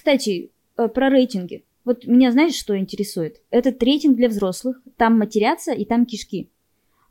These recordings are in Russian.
Кстати, э, про рейтинги. Вот меня знаешь, что интересует? Этот рейтинг для взрослых. Там матерятся и там кишки.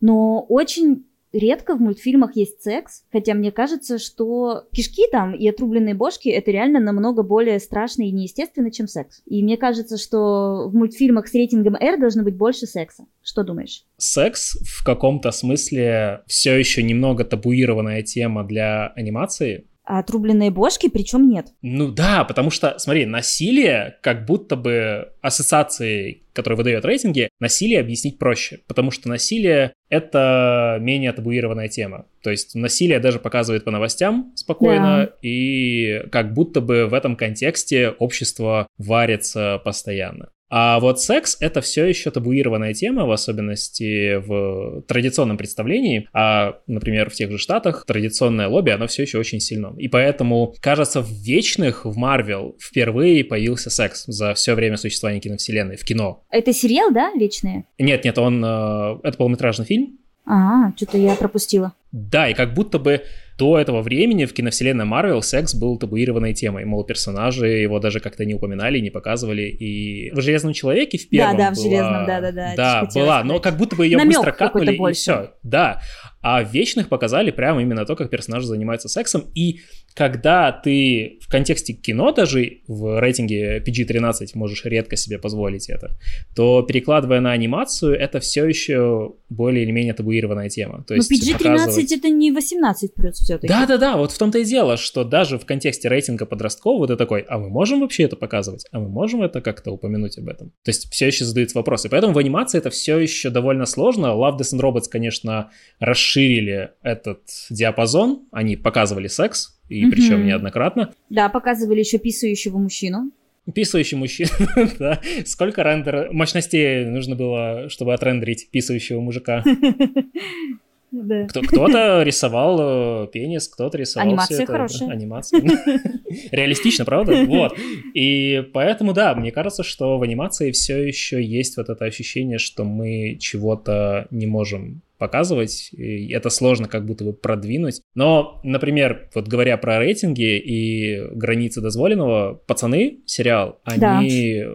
Но очень редко в мультфильмах есть секс, хотя мне кажется, что кишки там и отрубленные бошки это реально намного более страшно и неестественно, чем секс. И мне кажется, что в мультфильмах с рейтингом R должно быть больше секса. Что думаешь? Секс в каком-то смысле все еще немного табуированная тема для анимации, отрубленные бошки причем нет. Ну да, потому что, смотри, насилие, как будто бы ассоциации, которые выдают рейтинги, насилие объяснить проще, потому что насилие — это менее табуированная тема. То есть насилие даже показывает по новостям спокойно, да. и как будто бы в этом контексте общество варится постоянно. А вот секс — это все еще табуированная тема, в особенности в традиционном представлении. А, например, в тех же Штатах традиционное лобби, оно все еще очень сильно. И поэтому, кажется, в Вечных, в Марвел впервые появился секс за все время существования киновселенной, в кино. Это сериал, да, Вечные? Нет, нет, он... Э, это полнометражный фильм. А, что-то я пропустила. Да, и как будто бы до этого времени в киновселенной Марвел секс был табуированной темой. Мол, персонажи его даже как-то не упоминали, не показывали. И в «Железном человеке» в первом Да, да, была... в «Железном», да-да-да. Да, была, но как будто бы ее Намек быстро катнули, и все. Да, а в «Вечных» показали прямо именно то, как персонажи занимаются сексом. И когда ты в контексте кино даже в рейтинге PG-13 можешь редко себе позволить это, то перекладывая на анимацию, это все еще более или менее табуированная тема. То есть Но PG-13 показывать... это не 18 плюс все-таки. Да-да-да, вот в том-то и дело, что даже в контексте рейтинга подросткового ты такой, а мы можем вообще это показывать? А мы можем это как-то упомянуть об этом? То есть все еще задаются вопросы. Поэтому в анимации это все еще довольно сложно. Love, Death and Robots, конечно, расширили этот диапазон. Они показывали секс, и mm-hmm. причем неоднократно. Да, показывали еще писающего мужчину. Писающий мужчина, да. Сколько рендер мощностей нужно было, чтобы отрендерить писающего мужика? Да. Кто, кто-то рисовал э, пенис, кто-то рисовал Анимация это, хорошая. Анимация. Реалистично, правда? Вот. И поэтому, да, мне кажется, что в анимации все еще есть вот это ощущение, что мы чего-то не можем показывать, и это сложно как будто бы продвинуть. Но, например, вот говоря про рейтинги и границы дозволенного, пацаны, сериал, они да.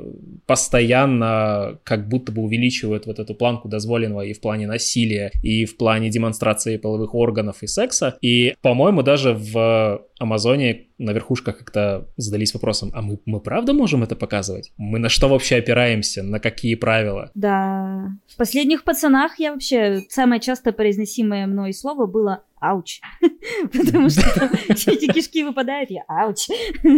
постоянно как будто бы увеличивают вот эту планку дозволенного и в плане насилия, и в плане демонстрации половых органов и секса. И, по-моему, даже в Амазоне на верхушках как-то задались вопросом, а мы, мы правда можем это показывать? Мы на что вообще опираемся? На какие правила? Да. В последних пацанах я вообще... Самое часто произносимое мной слово было ауч. Потому что эти кишки выпадают, я ауч.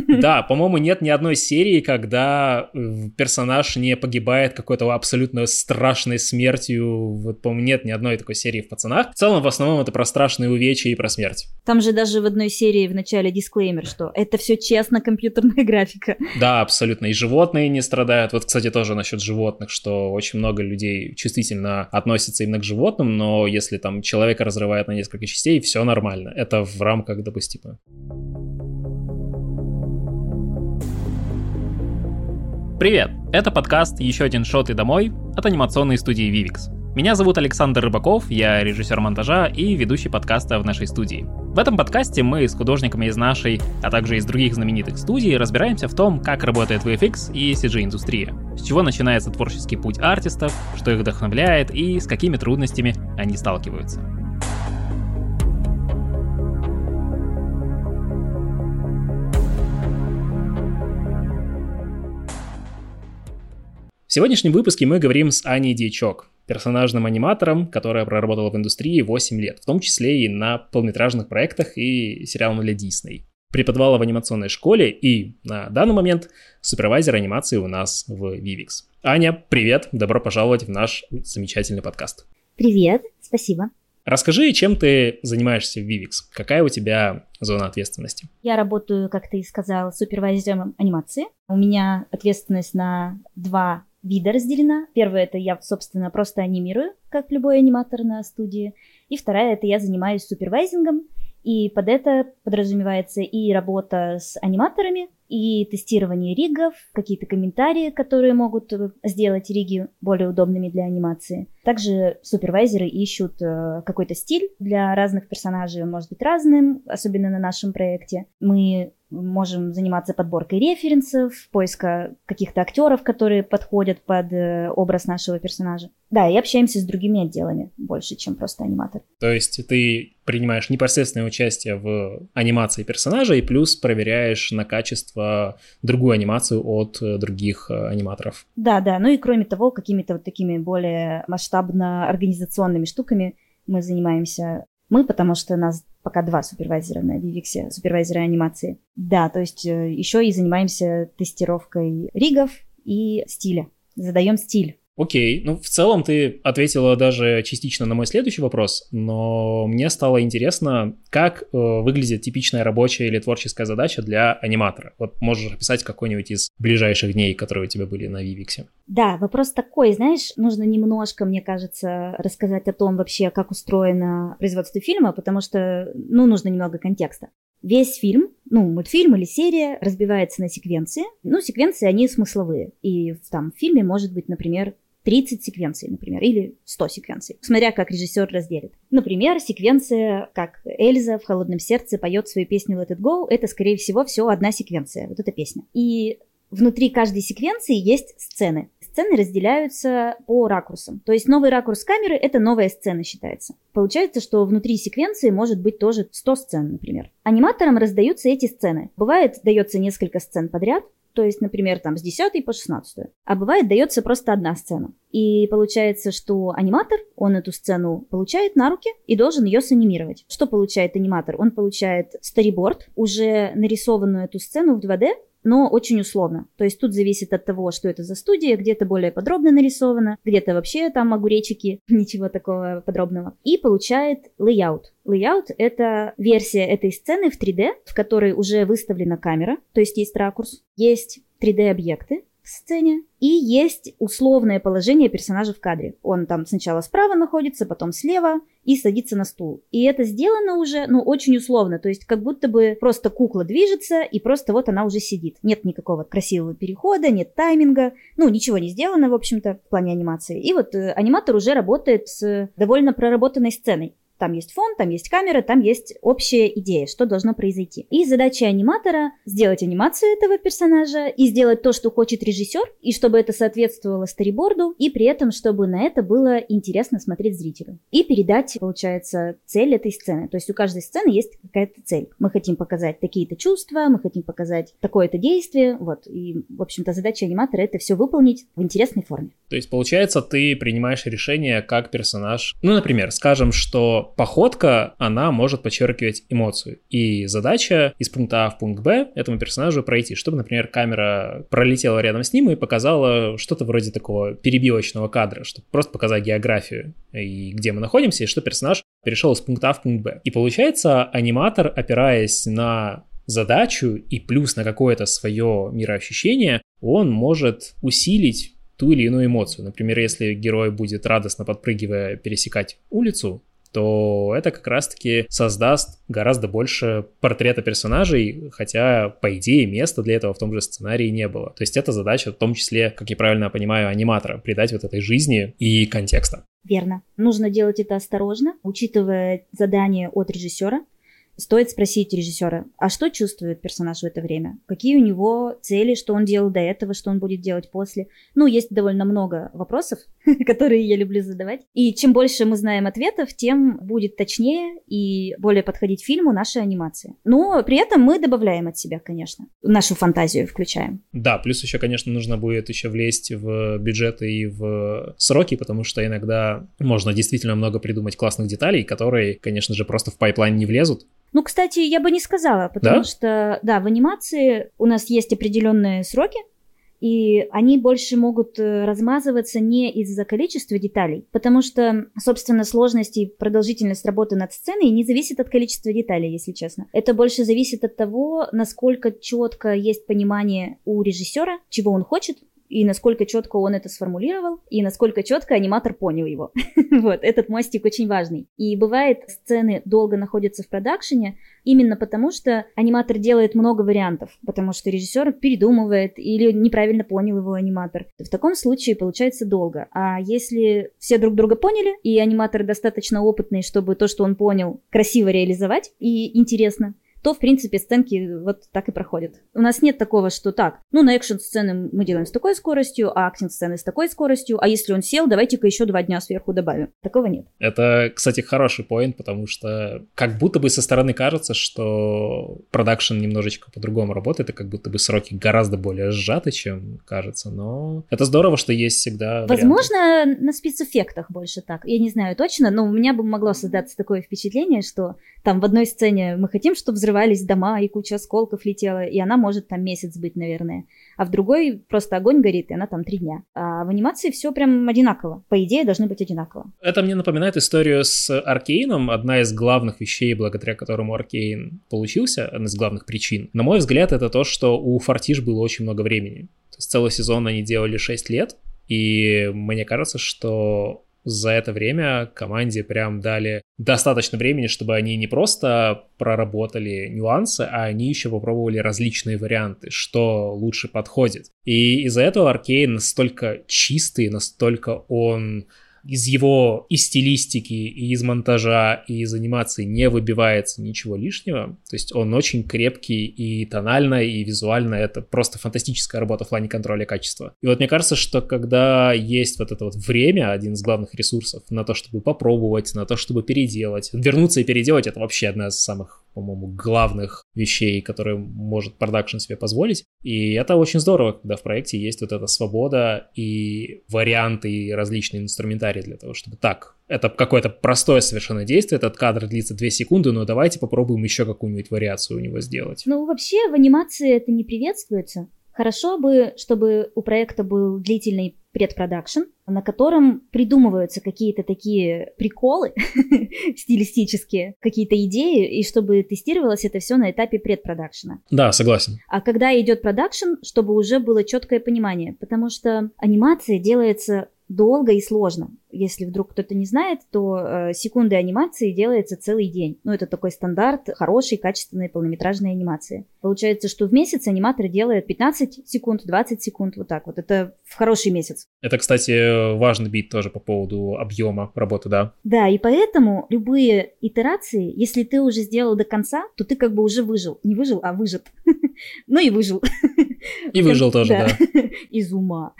Да, по-моему, нет ни одной серии, когда э, персонаж не погибает какой-то абсолютно страшной смертью. Вот, по-моему, нет ни одной такой серии в «Пацанах». В целом, в основном, это про страшные увечья и про смерть. Там же даже в одной серии в начале дисклеймер, что это все честно компьютерная графика. Да, абсолютно. И животные не страдают. Вот, кстати, тоже насчет животных, что очень много людей чувствительно относятся именно к животным, но если там человека разрывает на несколько частей, и все нормально. Это в рамках допустимо. Привет! Это подкаст «Еще один шот и домой» от анимационной студии Vivix. Меня зовут Александр Рыбаков, я режиссер монтажа и ведущий подкаста в нашей студии. В этом подкасте мы с художниками из нашей, а также из других знаменитых студий разбираемся в том, как работает VFX и CG-индустрия, с чего начинается творческий путь артистов, что их вдохновляет и с какими трудностями они сталкиваются. В сегодняшнем выпуске мы говорим с Аней Дьячок, персонажным аниматором, которая проработала в индустрии 8 лет, в том числе и на полнометражных проектах и сериалах для Дисней. Преподавала в анимационной школе и на данный момент супервайзер анимации у нас в Vivix. Аня, привет, добро пожаловать в наш замечательный подкаст. Привет, спасибо. Расскажи, чем ты занимаешься в Vivix? Какая у тебя зона ответственности? Я работаю, как ты сказал, супервайзером анимации. У меня ответственность на два вида разделена. Первое это я, собственно, просто анимирую, как любой аниматор на студии. И вторая это я занимаюсь супервайзингом. И под это подразумевается и работа с аниматорами, и тестирование ригов, какие-то комментарии, которые могут э, сделать риги более удобными для анимации. Также супервайзеры ищут э, какой-то стиль для разных персонажей, он может быть разным, особенно на нашем проекте. Мы можем заниматься подборкой референсов, поиска каких-то актеров, которые подходят под э, образ нашего персонажа. Да, и общаемся с другими отделами больше, чем просто аниматор. То есть ты принимаешь непосредственное участие в анимации персонажа и плюс проверяешь на качество другую анимацию от э, других э, аниматоров. Да, да. Ну и кроме того, какими-то вот такими более масштабно-организационными штуками мы занимаемся. Мы, потому что нас пока два супервайзера на Vivix, супервайзеры анимации. Да, то есть э, еще и занимаемся тестировкой ригов и стиля. Задаем стиль Окей, ну в целом ты ответила даже частично на мой следующий вопрос, но мне стало интересно, как э, выглядит типичная рабочая или творческая задача для аниматора. Вот можешь описать какой-нибудь из ближайших дней, которые у тебя были на Vivix. Да, вопрос такой, знаешь, нужно немножко, мне кажется, рассказать о том вообще, как устроено производство фильма, потому что, ну, нужно немного контекста. Весь фильм, ну, мультфильм или серия разбивается на секвенции. Ну, секвенции, они смысловые. И в, там, в фильме может быть, например, 30 секвенций, например, или 100 секвенций, смотря как режиссер разделит. Например, секвенция, как Эльза в «Холодном сердце» поет свою песню «Let it go», это, скорее всего, все одна секвенция, вот эта песня. И внутри каждой секвенции есть сцены. Сцены разделяются по ракурсам. То есть новый ракурс камеры – это новая сцена считается. Получается, что внутри секвенции может быть тоже 100 сцен, например. Аниматорам раздаются эти сцены. Бывает, дается несколько сцен подряд, то есть, например, там с 10 по 16. А бывает, дается просто одна сцена. И получается, что аниматор, он эту сцену получает на руки и должен ее санимировать. Что получает аниматор? Он получает storyboard, уже нарисованную эту сцену в 2D, но очень условно. То есть тут зависит от того, что это за студия, где-то более подробно нарисовано, где-то вообще там огуречики, ничего такого подробного. И получает layout. Layout — это версия этой сцены в 3D, в которой уже выставлена камера, то есть есть ракурс, есть 3D-объекты, в сцене. И есть условное положение персонажа в кадре. Он там сначала справа находится, потом слева и садится на стул. И это сделано уже, ну, очень условно. То есть как будто бы просто кукла движется, и просто вот она уже сидит. Нет никакого красивого перехода, нет тайминга. Ну, ничего не сделано, в общем-то, в плане анимации. И вот э, аниматор уже работает с довольно проработанной сценой. Там есть фон, там есть камера, там есть общая идея, что должно произойти. И задача аниматора сделать анимацию этого персонажа и сделать то, что хочет режиссер, и чтобы это соответствовало стариборду, и при этом, чтобы на это было интересно смотреть зрителю. И передать, получается, цель этой сцены. То есть у каждой сцены есть какая-то цель. Мы хотим показать такие-то чувства, мы хотим показать такое-то действие, вот. И, в общем-то, задача аниматора это все выполнить в интересной форме. То есть, получается, ты принимаешь решение как персонаж. Ну, например, скажем, что походка, она может подчеркивать эмоцию. И задача из пункта А в пункт Б этому персонажу пройти, чтобы, например, камера пролетела рядом с ним и показала что-то вроде такого перебивочного кадра, чтобы просто показать географию и где мы находимся, и что персонаж перешел из пункта А в пункт Б. И получается, аниматор, опираясь на задачу и плюс на какое-то свое мироощущение, он может усилить ту или иную эмоцию. Например, если герой будет радостно подпрыгивая пересекать улицу, то это как раз-таки создаст гораздо больше портрета персонажей, хотя, по идее, места для этого в том же сценарии не было. То есть это задача, в том числе, как я правильно понимаю, аниматора, придать вот этой жизни и контекста. Верно. Нужно делать это осторожно, учитывая задание от режиссера, Стоит спросить режиссера, а что чувствует персонаж в это время? Какие у него цели, что он делал до этого, что он будет делать после? Ну, есть довольно много вопросов, которые я люблю задавать. И чем больше мы знаем ответов, тем будет точнее и более подходить фильму наша анимация. Но при этом мы добавляем от себя, конечно. Нашу фантазию включаем. Да, плюс еще, конечно, нужно будет еще влезть в бюджеты и в сроки, потому что иногда можно действительно много придумать классных деталей, которые, конечно же, просто в pipeline не влезут, ну, кстати, я бы не сказала, потому да? что, да, в анимации у нас есть определенные сроки, и они больше могут э, размазываться не из-за количества деталей, потому что, собственно, сложность и продолжительность работы над сценой не зависит от количества деталей, если честно. Это больше зависит от того, насколько четко есть понимание у режиссера, чего он хочет, и насколько четко он это сформулировал, и насколько четко аниматор понял его. вот, этот мостик очень важный. И бывает, сцены долго находятся в продакшене, именно потому что аниматор делает много вариантов, потому что режиссер передумывает или неправильно понял его аниматор. В таком случае получается долго. А если все друг друга поняли, и аниматор достаточно опытный, чтобы то, что он понял, красиво реализовать и интересно, то, в принципе, сценки вот так и проходят. У нас нет такого, что так, ну, на экшн-сцены мы делаем с такой скоростью, а акшн-сцены с такой скоростью, а если он сел, давайте-ка еще два дня сверху добавим. Такого нет. Это, кстати, хороший поинт, потому что как будто бы со стороны кажется, что продакшн немножечко по-другому работает, и как будто бы сроки гораздо более сжаты, чем кажется, но это здорово, что есть всегда Возможно, варианты. на спецэффектах больше так. Я не знаю точно, но у меня бы могло создаться такое впечатление, что там в одной сцене мы хотим, чтобы взрывались дома и куча осколков летела, и она может там месяц быть, наверное. А в другой просто огонь горит, и она там три дня. А в анимации все прям одинаково. По идее, должны быть одинаково. Это мне напоминает историю с Аркейном. Одна из главных вещей, благодаря которому Аркейн получился, одна из главных причин. На мой взгляд, это то, что у Фортиш было очень много времени. То есть целый сезон они делали 6 лет, и мне кажется, что за это время команде прям дали достаточно времени, чтобы они не просто проработали нюансы, а они еще попробовали различные варианты, что лучше подходит. И из-за этого Аркейн настолько чистый, настолько он из его и стилистики, и из монтажа, и из анимации не выбивается ничего лишнего. То есть он очень крепкий и тонально, и визуально. Это просто фантастическая работа в плане контроля качества. И вот мне кажется, что когда есть вот это вот время, один из главных ресурсов, на то, чтобы попробовать, на то, чтобы переделать, вернуться и переделать, это вообще одна из самых по-моему, главных вещей, которые может продакшн себе позволить. И это очень здорово, когда в проекте есть вот эта свобода и варианты, и различные инструментарии для того, чтобы так, это какое-то простое совершенно действие, этот кадр длится 2 секунды, но давайте попробуем еще какую-нибудь вариацию у него сделать. Ну, вообще в анимации это не приветствуется. Хорошо бы, чтобы у проекта был длительный предпродакшн, на котором придумываются какие-то такие приколы стилистические, какие-то идеи, и чтобы тестировалось это все на этапе предпродакшена. Да, согласен. А когда идет продакшн, чтобы уже было четкое понимание, потому что анимация делается долго и сложно. Если вдруг кто-то не знает, то э, секунды анимации делается целый день. Ну, это такой стандарт хорошей, качественной полнометражной анимации. Получается, что в месяц аниматор делает 15 секунд, 20 секунд, вот так вот. Это в хороший месяц. Это, кстати, важный бит тоже по поводу объема работы, да? Да, и поэтому любые итерации, если ты уже сделал до конца, то ты как бы уже выжил. Не выжил, а выжат. Ну и выжил. И выжил тоже, да. Из ума.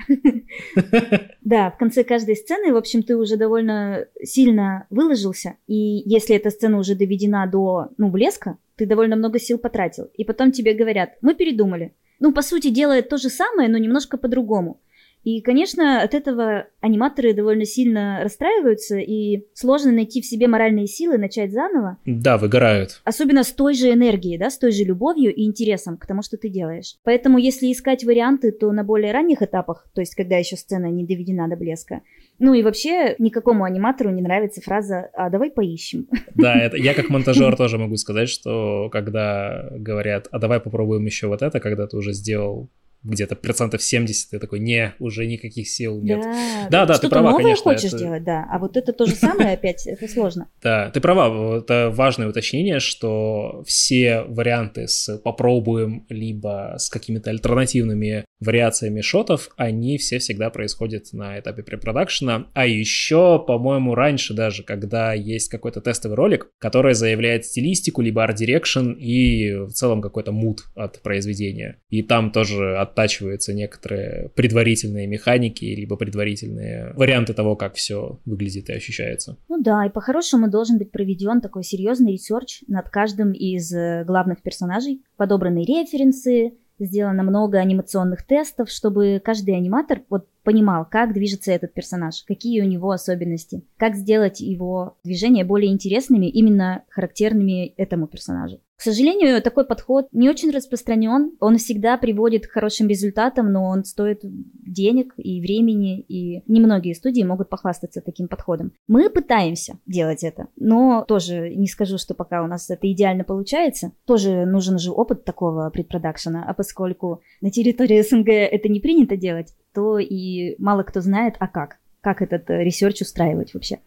Да, в конце каждой сцены, в общем, ты уже довольно сильно выложился, и если эта сцена уже доведена до, ну, блеска, ты довольно много сил потратил. И потом тебе говорят, мы передумали. Ну, по сути, делает то же самое, но немножко по-другому. И, конечно, от этого аниматоры довольно сильно расстраиваются, и сложно найти в себе моральные силы, начать заново. Да, выгорают. Особенно с той же энергией, да, с той же любовью и интересом к тому, что ты делаешь. Поэтому, если искать варианты, то на более ранних этапах, то есть когда еще сцена не доведена до блеска, ну и вообще никакому аниматору не нравится фраза «а давай поищем». Да, это я как монтажер тоже могу сказать, что когда говорят «а давай попробуем еще вот это», когда ты уже сделал где-то процентов 70, ты такой, не, уже никаких сил нет. Да, да, да ты права, новое конечно. хочешь это... делать, да, а вот это то же самое опять, это сложно. Да, ты права, это важное уточнение, что все варианты с попробуем, либо с какими-то альтернативными вариациями shot ов, они все всегда происходят на этапе препродакшена, а еще, по-моему, раньше даже, когда есть какой-то тестовый ролик, который заявляет стилистику, либо art direction и в целом какой-то mood от произведения. И там тоже оттачиваются некоторые предварительные механики, либо предварительные варианты того, как все выглядит и ощущается. Ну да, и по-хорошему должен быть проведен такой серьезный research над каждым из э, главных персонажей, подобраны референсы, сделано много анимационных тестов, чтобы каждый аниматор вот понимал, как движется этот персонаж, какие у него особенности, как сделать его движения более интересными, именно характерными этому персонажу. К сожалению, такой подход не очень распространен. Он всегда приводит к хорошим результатам, но он стоит денег и времени, и немногие студии могут похвастаться таким подходом. Мы пытаемся делать это, но тоже не скажу, что пока у нас это идеально получается. Тоже нужен же опыт такого предпродакшена, а поскольку на территории СНГ это не принято делать, то и мало кто знает, а как. Как этот э, research устраивать вообще.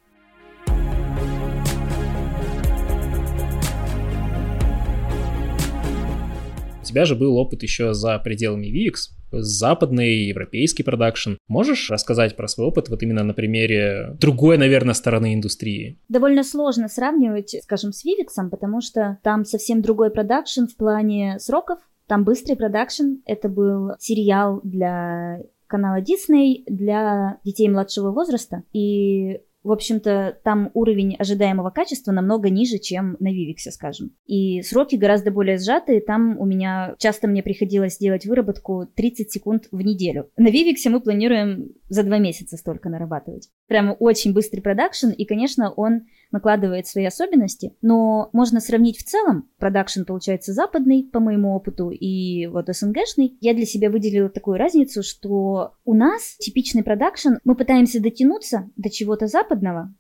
тебя же был опыт еще за пределами VX, западный, европейский продакшн. Можешь рассказать про свой опыт вот именно на примере другой, наверное, стороны индустрии? Довольно сложно сравнивать, скажем, с Vivix, потому что там совсем другой продакшн в плане сроков. Там быстрый продакшн. Это был сериал для канала Disney для детей младшего возраста. И в общем-то, там уровень ожидаемого качества намного ниже, чем на Vivix, скажем. И сроки гораздо более сжатые. Там у меня часто мне приходилось делать выработку 30 секунд в неделю. На Vivix мы планируем за два месяца столько нарабатывать. Прямо очень быстрый продакшн, и, конечно, он накладывает свои особенности, но можно сравнить в целом. Продакшн получается западный, по моему опыту, и вот СНГшный. Я для себя выделила такую разницу, что у нас типичный продакшн, мы пытаемся дотянуться до чего-то западного,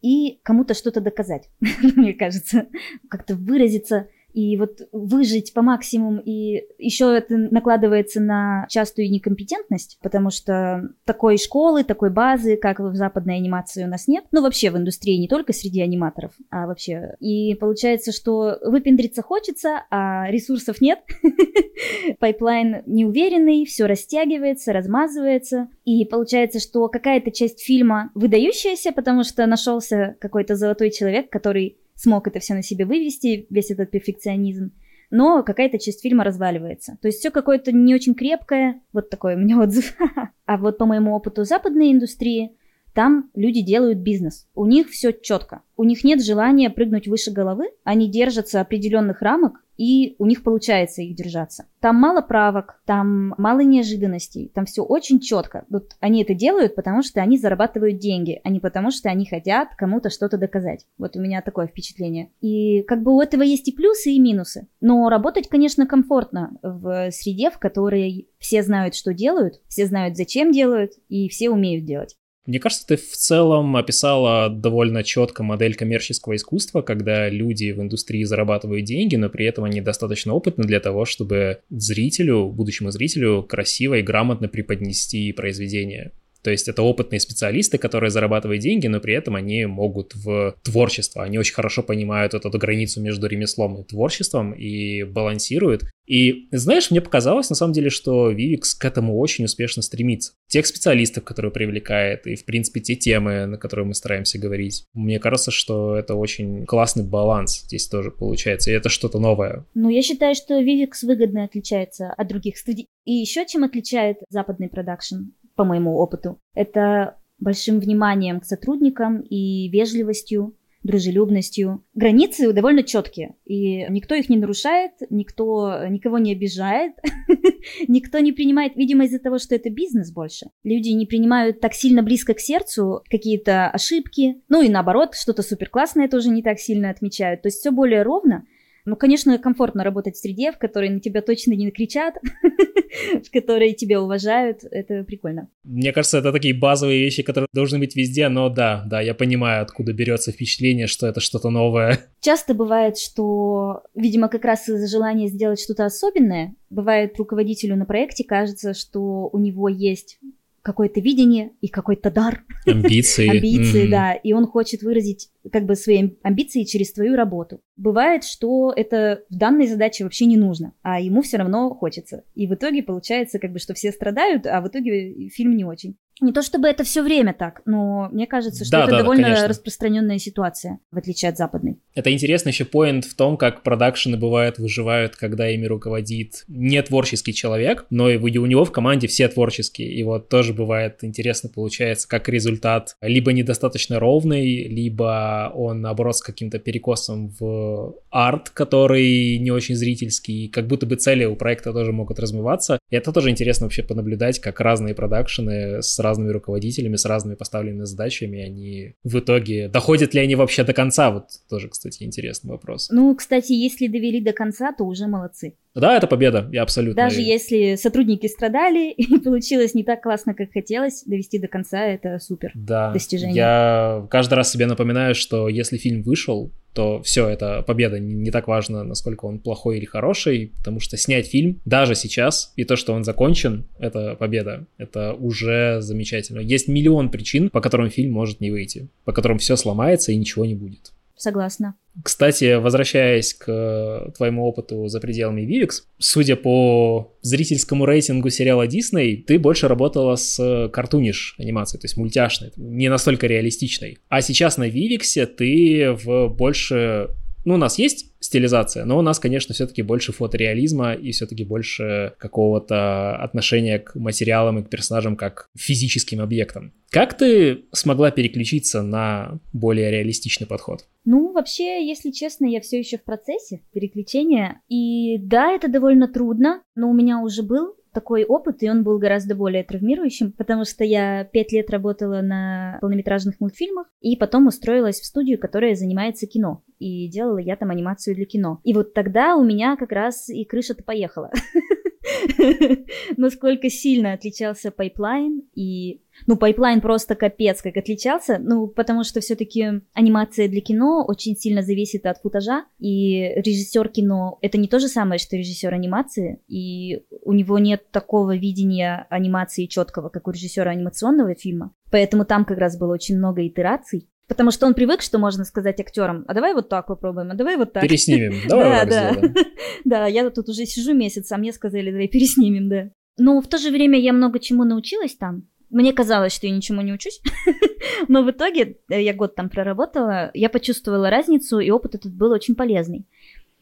и кому-то что-то доказать, мне кажется, как-то выразиться и вот выжить по максимуму, и еще это накладывается на частую некомпетентность, потому что такой школы, такой базы, как в западной анимации у нас нет, ну вообще в индустрии не только среди аниматоров, а вообще. И получается, что выпендриться хочется, а ресурсов нет, pipeline неуверенный, все растягивается, размазывается, и получается, что какая-то часть фильма выдающаяся, потому что нашелся какой-то золотой человек, который смог это все на себе вывести, весь этот перфекционизм, но какая-то часть фильма разваливается. То есть все какое-то не очень крепкое, вот такой у меня отзыв. А вот по моему опыту западной индустрии, там люди делают бизнес. У них все четко. У них нет желания прыгнуть выше головы. Они держатся определенных рамок, и у них получается их держаться. Там мало правок, там мало неожиданностей, там все очень четко. Вот они это делают, потому что они зарабатывают деньги, а не потому что они хотят кому-то что-то доказать. Вот у меня такое впечатление. И как бы у этого есть и плюсы, и минусы. Но работать, конечно, комфортно в среде, в которой все знают, что делают, все знают, зачем делают, и все умеют делать. Мне кажется, ты в целом описала довольно четко модель коммерческого искусства, когда люди в индустрии зарабатывают деньги, но при этом они достаточно опытны для того, чтобы зрителю, будущему зрителю красиво и грамотно преподнести произведение. То есть это опытные специалисты, которые зарабатывают деньги, но при этом они могут в творчество. Они очень хорошо понимают эту границу между ремеслом и творчеством и балансируют. И знаешь, мне показалось на самом деле, что Vivix к этому очень успешно стремится. Тех специалистов, которые привлекает, и в принципе те темы, на которые мы стараемся говорить. Мне кажется, что это очень классный баланс здесь тоже получается, и это что-то новое. Ну, я считаю, что Vivix выгодно отличается от других студий. И еще чем отличает западный продакшн? По моему опыту. Это большим вниманием к сотрудникам и вежливостью, дружелюбностью. Границы довольно четкие, и никто их не нарушает, никто никого не обижает, никто не принимает, видимо, из-за того, что это бизнес больше. Люди не принимают так сильно близко к сердцу какие-то ошибки, ну и наоборот, что-то супер классное тоже не так сильно отмечают. То есть все более ровно, ну, конечно, комфортно работать в среде, в которой на тебя точно не накричат, в которой тебя уважают. Это прикольно. Мне кажется, это такие базовые вещи, которые должны быть везде, но да, да, я понимаю, откуда берется впечатление, что это что-то новое. Часто бывает, что, видимо, как раз из-за желания сделать что-то особенное, бывает руководителю на проекте кажется, что у него есть какое-то видение и какой-то дар. Амбиции. Амбиции, mm-hmm. да. И он хочет выразить как бы свои амбиции через твою работу. Бывает, что это в данной задаче вообще не нужно, а ему все равно хочется. И в итоге получается как бы, что все страдают, а в итоге фильм не очень. Не то чтобы это все время так, но мне кажется, что да, это да, довольно конечно. распространенная ситуация, в отличие от западной. Это интересный еще поинт в том, как продакшены бывают выживают, когда ими руководит не творческий человек, но и у него в команде все творческие. И вот тоже бывает интересно получается, как результат либо недостаточно ровный, либо он наоборот с каким-то перекосом в арт, который не очень зрительский, как будто бы цели у проекта тоже могут размываться. И это тоже интересно вообще понаблюдать, как разные продакшены с разными руководителями, с разными поставленными задачами, они в итоге, доходят ли они вообще до конца, вот тоже, кстати, интересный вопрос. Ну, кстати, если довели до конца, то уже молодцы. Да, это победа, я абсолютно. Даже если сотрудники страдали и получилось не так классно, как хотелось, довести до конца это супер да, достижение. Я каждый раз себе напоминаю, что если фильм вышел, то все, это победа. Не, не так важно, насколько он плохой или хороший, потому что снять фильм даже сейчас и то, что он закончен, это победа. Это уже замечательно. Есть миллион причин, по которым фильм может не выйти, по которым все сломается и ничего не будет. Согласна. Кстати, возвращаясь к твоему опыту за пределами Vivix, судя по зрительскому рейтингу сериала Disney, ты больше работала с картуниш анимацией, то есть мультяшной, не настолько реалистичной. А сейчас на Vivix ты в больше ну, у нас есть стилизация, но у нас, конечно, все-таки больше фотореализма и все-таки больше какого-то отношения к материалам и к персонажам как физическим объектам. Как ты смогла переключиться на более реалистичный подход? Ну, вообще, если честно, я все еще в процессе переключения. И да, это довольно трудно, но у меня уже был такой опыт, и он был гораздо более травмирующим, потому что я пять лет работала на полнометражных мультфильмах, и потом устроилась в студию, которая занимается кино, и делала я там анимацию для кино. И вот тогда у меня как раз и крыша-то поехала. Насколько сильно отличался pipeline и ну, pipeline просто капец как отличался, ну, потому что все-таки анимация для кино очень сильно зависит от footage а, и режиссер кино — это не то же самое, что режиссер анимации, и у него нет такого видения анимации четкого, как у режиссера анимационного фильма, поэтому там как раз было очень много итераций, Потому что он привык, что можно сказать актерам, а давай вот так попробуем, а давай вот так. Переснимем, давай да, да. Да, я тут уже сижу месяц, а мне сказали, давай переснимем, да. Но в то же время я много чему научилась там, мне казалось, что я ничему не учусь, но в итоге э, я год там проработала, я почувствовала разницу, и опыт этот был очень полезный.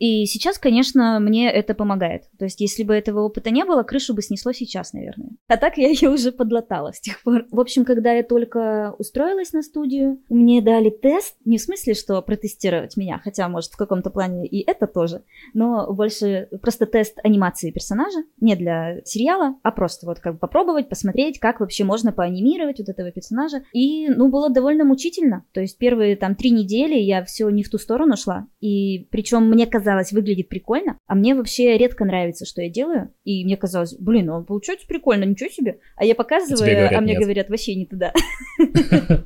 И сейчас, конечно, мне это помогает. То есть, если бы этого опыта не было, крышу бы снесло сейчас, наверное. А так я ее уже подлатала с тех пор. В общем, когда я только устроилась на студию, мне дали тест, не в смысле, что протестировать меня, хотя, может, в каком-то плане и это тоже, но больше просто тест анимации персонажа, не для сериала, а просто вот как бы попробовать, посмотреть, как вообще можно поанимировать вот этого персонажа. И, ну, было довольно мучительно. То есть, первые там три недели я все не в ту сторону шла. И причем мне казалось, казалось, выглядит прикольно, а мне вообще редко нравится, что я делаю, и мне казалось, блин, ну получается прикольно, ничего себе. А я показываю, а, говорят, а мне нет. говорят, вообще не туда.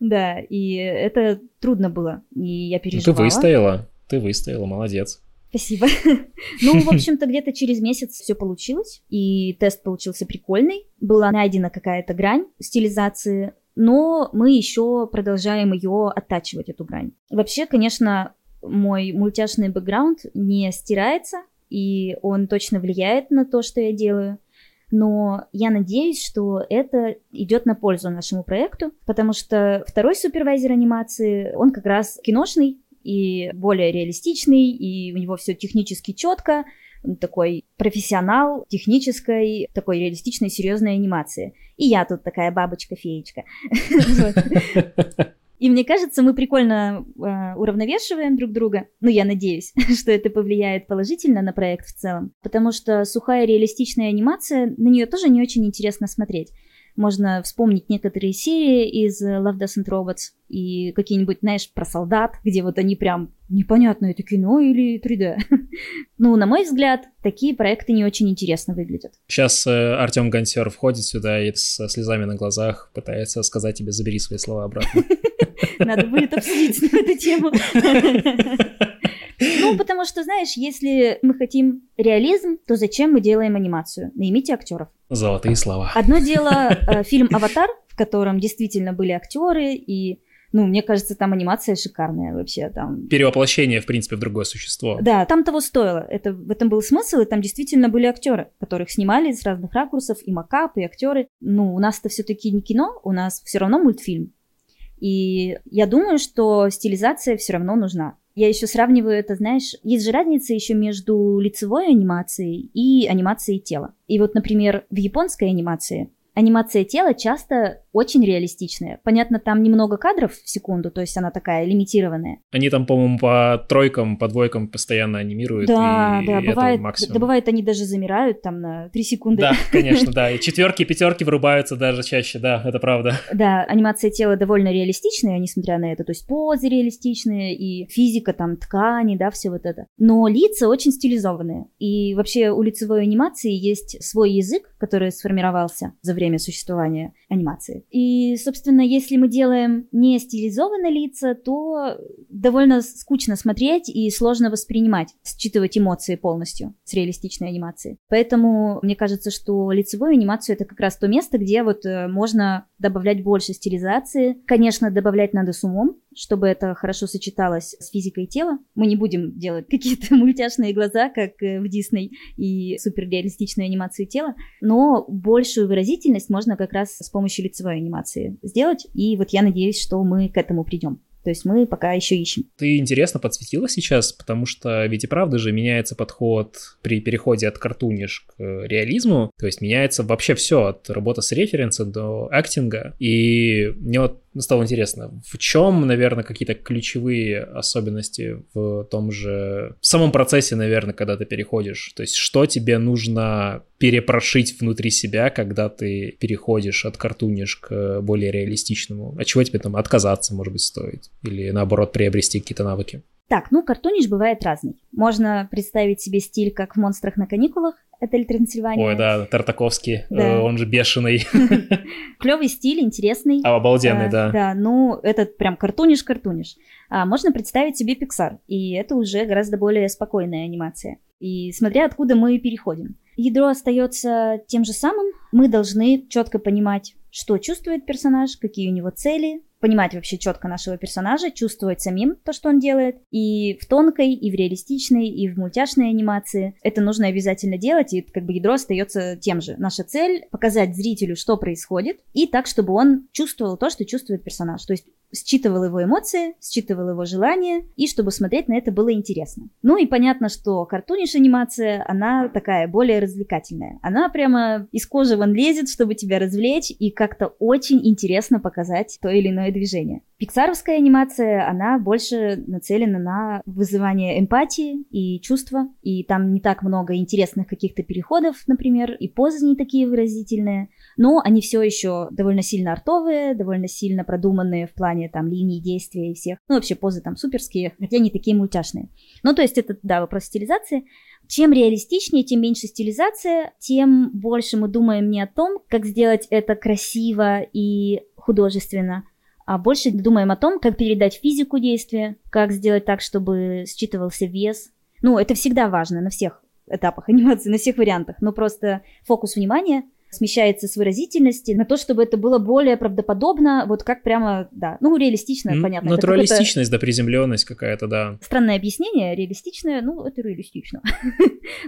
Да, и это трудно было, и я переживала. Ты выстояла, ты выстояла, молодец. Спасибо. Ну, в общем-то, где-то через месяц все получилось, и тест получился прикольный. Была найдена какая-то грань стилизации, но мы еще продолжаем ее оттачивать, эту грань. Вообще, конечно, мой мультяшный бэкграунд не стирается, и он точно влияет на то, что я делаю. Но я надеюсь, что это идет на пользу нашему проекту, потому что второй супервайзер анимации, он как раз киношный и более реалистичный, и у него все технически четко, он такой профессионал технической, такой реалистичной, серьезной анимации. И я тут такая бабочка-феечка. И мне кажется, мы прикольно э, уравновешиваем друг друга. Ну, я надеюсь, что это повлияет положительно на проект в целом. Потому что сухая реалистичная анимация, на нее тоже не очень интересно смотреть. Можно вспомнить некоторые серии из Love Doesn't Robots и какие-нибудь, знаешь, про солдат, где вот они прям непонятно, это кино или 3D. ну, на мой взгляд, такие проекты не очень интересно выглядят. Сейчас э, Артем Гансер входит сюда и со слезами на глазах пытается сказать тебе, забери свои слова обратно. Надо будет обсудить эту тему. Ну, потому что, знаешь, если мы хотим реализм, то зачем мы делаем анимацию? Наймите актеров. Золотые слова. Одно дело э, фильм «Аватар», в котором действительно были актеры, и ну, мне кажется, там анимация шикарная вообще. Там... Перевоплощение, в принципе, в другое существо. Да, там того стоило. Это, в этом был смысл, и там действительно были актеры, которых снимали с разных ракурсов, и макап, и актеры. Ну, у нас-то все-таки не кино, у нас все равно мультфильм. И я думаю, что стилизация все равно нужна. Я еще сравниваю это, знаешь, есть же разница еще между лицевой анимацией и анимацией тела. И вот, например, в японской анимации анимация тела часто очень реалистичная. Понятно, там немного кадров в секунду, то есть она такая лимитированная. Они там, по-моему, по тройкам, по двойкам постоянно анимируют. Да, и да, бывает, да, бывает, они даже замирают там на 3 секунды. Да, конечно, да. И четверки, пятерки врубаются даже чаще, да, это правда. Да, анимация тела довольно реалистичная, несмотря на это. То есть позы реалистичные, и физика там ткани, да, все вот это. Но лица очень стилизованные. И вообще у лицевой анимации есть свой язык, который сформировался за время существования анимации. И, собственно, если мы делаем не стилизованные лица, то довольно скучно смотреть и сложно воспринимать, считывать эмоции полностью с реалистичной анимацией. Поэтому мне кажется, что лицевую анимацию это как раз то место, где вот э, можно добавлять больше стилизации. Конечно, добавлять надо с умом, чтобы это хорошо сочеталось с физикой тела. Мы не будем делать какие-то мультяшные глаза, как э, в Дисней, и суперреалистичную анимацию тела, но большую выразительность можно как раз с помощью лицевой анимации сделать, и вот я надеюсь, что мы к этому придем. То есть мы пока еще ищем. Ты интересно подсветила сейчас, потому что ведь и правда же меняется подход при переходе от картуниш к реализму. То есть меняется вообще все от работы с референсом до актинга. И мне вот стало интересно, в чем, наверное, какие-то ключевые особенности в том же, в самом процессе, наверное, когда ты переходишь? То есть что тебе нужно перепрошить внутри себя, когда ты переходишь от картуниш к более реалистичному? От чего тебе там отказаться, может быть, стоит? Или наоборот, приобрести какие-то навыки? Так, ну, картуниш бывает разный. Можно представить себе стиль, как в «Монстрах на каникулах», Отель Трансильвания. Ой, да, Тартаковский, э, да. он же бешеный. Клевый стиль, интересный. А, обалденный, а, да. Да, ну, этот прям картуниш-картуниш. А можно представить себе Pixar, и это уже гораздо более спокойная анимация. И смотря откуда мы переходим. Ядро остается тем же самым. Мы должны четко понимать, что чувствует персонаж, какие у него цели, понимать вообще четко нашего персонажа, чувствовать самим то, что он делает. И в тонкой, и в реалистичной, и в мультяшной анимации это нужно обязательно делать, и как бы ядро остается тем же. Наша цель — показать зрителю, что происходит, и так, чтобы он чувствовал то, что чувствует персонаж. То есть считывал его эмоции, считывал его желания, и чтобы смотреть на это было интересно. Ну и понятно, что картуниш анимация, она такая более развлекательная. Она прямо из кожи вон лезет, чтобы тебя развлечь и как-то очень интересно показать то или иное движение. Пиксаровская анимация, она больше нацелена на вызывание эмпатии и чувства, и там не так много интересных каких-то переходов, например, и позы не такие выразительные, но они все еще довольно сильно артовые, довольно сильно продуманные в плане там линий действия и всех. Ну, вообще позы там суперские, хотя не такие мультяшные. Ну, то есть это, да, вопрос стилизации. Чем реалистичнее, тем меньше стилизация, тем больше мы думаем не о том, как сделать это красиво и художественно, а больше думаем о том, как передать физику действия, как сделать так, чтобы считывался вес. Ну, это всегда важно на всех этапах анимации, на всех вариантах, но просто фокус внимания смещается с выразительности на то, чтобы это было более правдоподобно, вот как прямо, да, ну, реалистично, mm, понятно. Натуралистичность, да, приземленность какая-то, да. Странное объяснение, реалистичное, ну, это реалистично.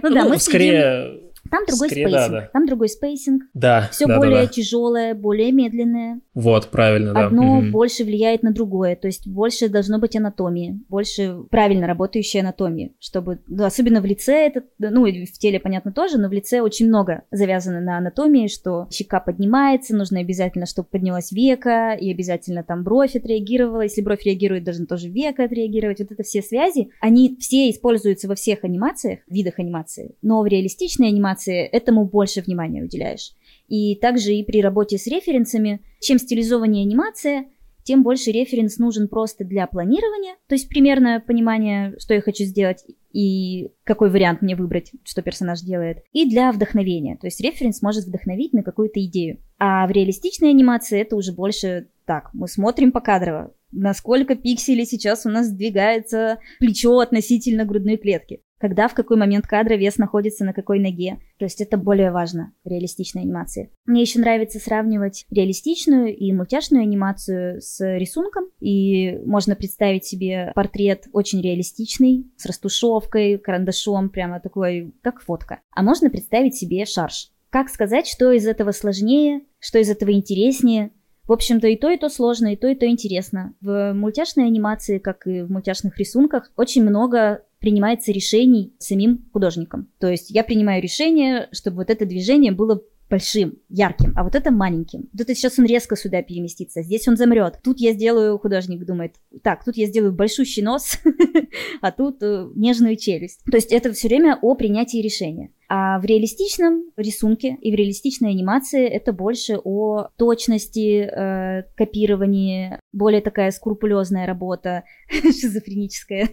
Ну да, мы скорее там другой Скорее, spacing. Да, да. Там другой спейсинг. Да. Все да, более да, да. тяжелое, более медленное. Вот, правильно, да. Одно угу. больше влияет на другое, то есть больше должно быть анатомии, больше правильно работающей анатомии, чтобы, ну, особенно в лице это, ну и в теле, понятно, тоже, но в лице очень много завязано на анатомии, что щека поднимается, нужно обязательно, чтобы поднялась веко, и обязательно там бровь отреагировала, если бровь реагирует, должен тоже века отреагировать, вот это все связи, они все используются во всех анимациях, видах анимации, но в реалистичной анимации анимации этому больше внимания уделяешь. И также и при работе с референсами, чем стилизованнее анимация, тем больше референс нужен просто для планирования, то есть примерное понимание, что я хочу сделать и какой вариант мне выбрать, что персонаж делает, и для вдохновения, то есть референс может вдохновить на какую-то идею. А в реалистичной анимации это уже больше так, мы смотрим по кадрово, насколько пикселей сейчас у нас сдвигается плечо относительно грудной клетки когда, в какой момент кадра вес находится на какой ноге. То есть это более важно в реалистичной анимации. Мне еще нравится сравнивать реалистичную и мультяшную анимацию с рисунком. И можно представить себе портрет очень реалистичный, с растушевкой, карандашом, прямо такой, как фотка. А можно представить себе шарж. Как сказать, что из этого сложнее, что из этого интереснее, в общем-то, и то, и то сложно, и то, и то интересно. В мультяшной анимации, как и в мультяшных рисунках, очень много принимается решений самим художником. То есть я принимаю решение, чтобы вот это движение было большим, ярким, а вот это маленьким. Вот это сейчас он резко сюда переместится, здесь он замрет. Тут я сделаю, художник думает, так, тут я сделаю большущий нос, а тут э, нежную челюсть. То есть это все время о принятии решения. А в реалистичном рисунке и в реалистичной анимации это больше о точности, э, копировании, более такая скрупулезная работа, шизофреническая.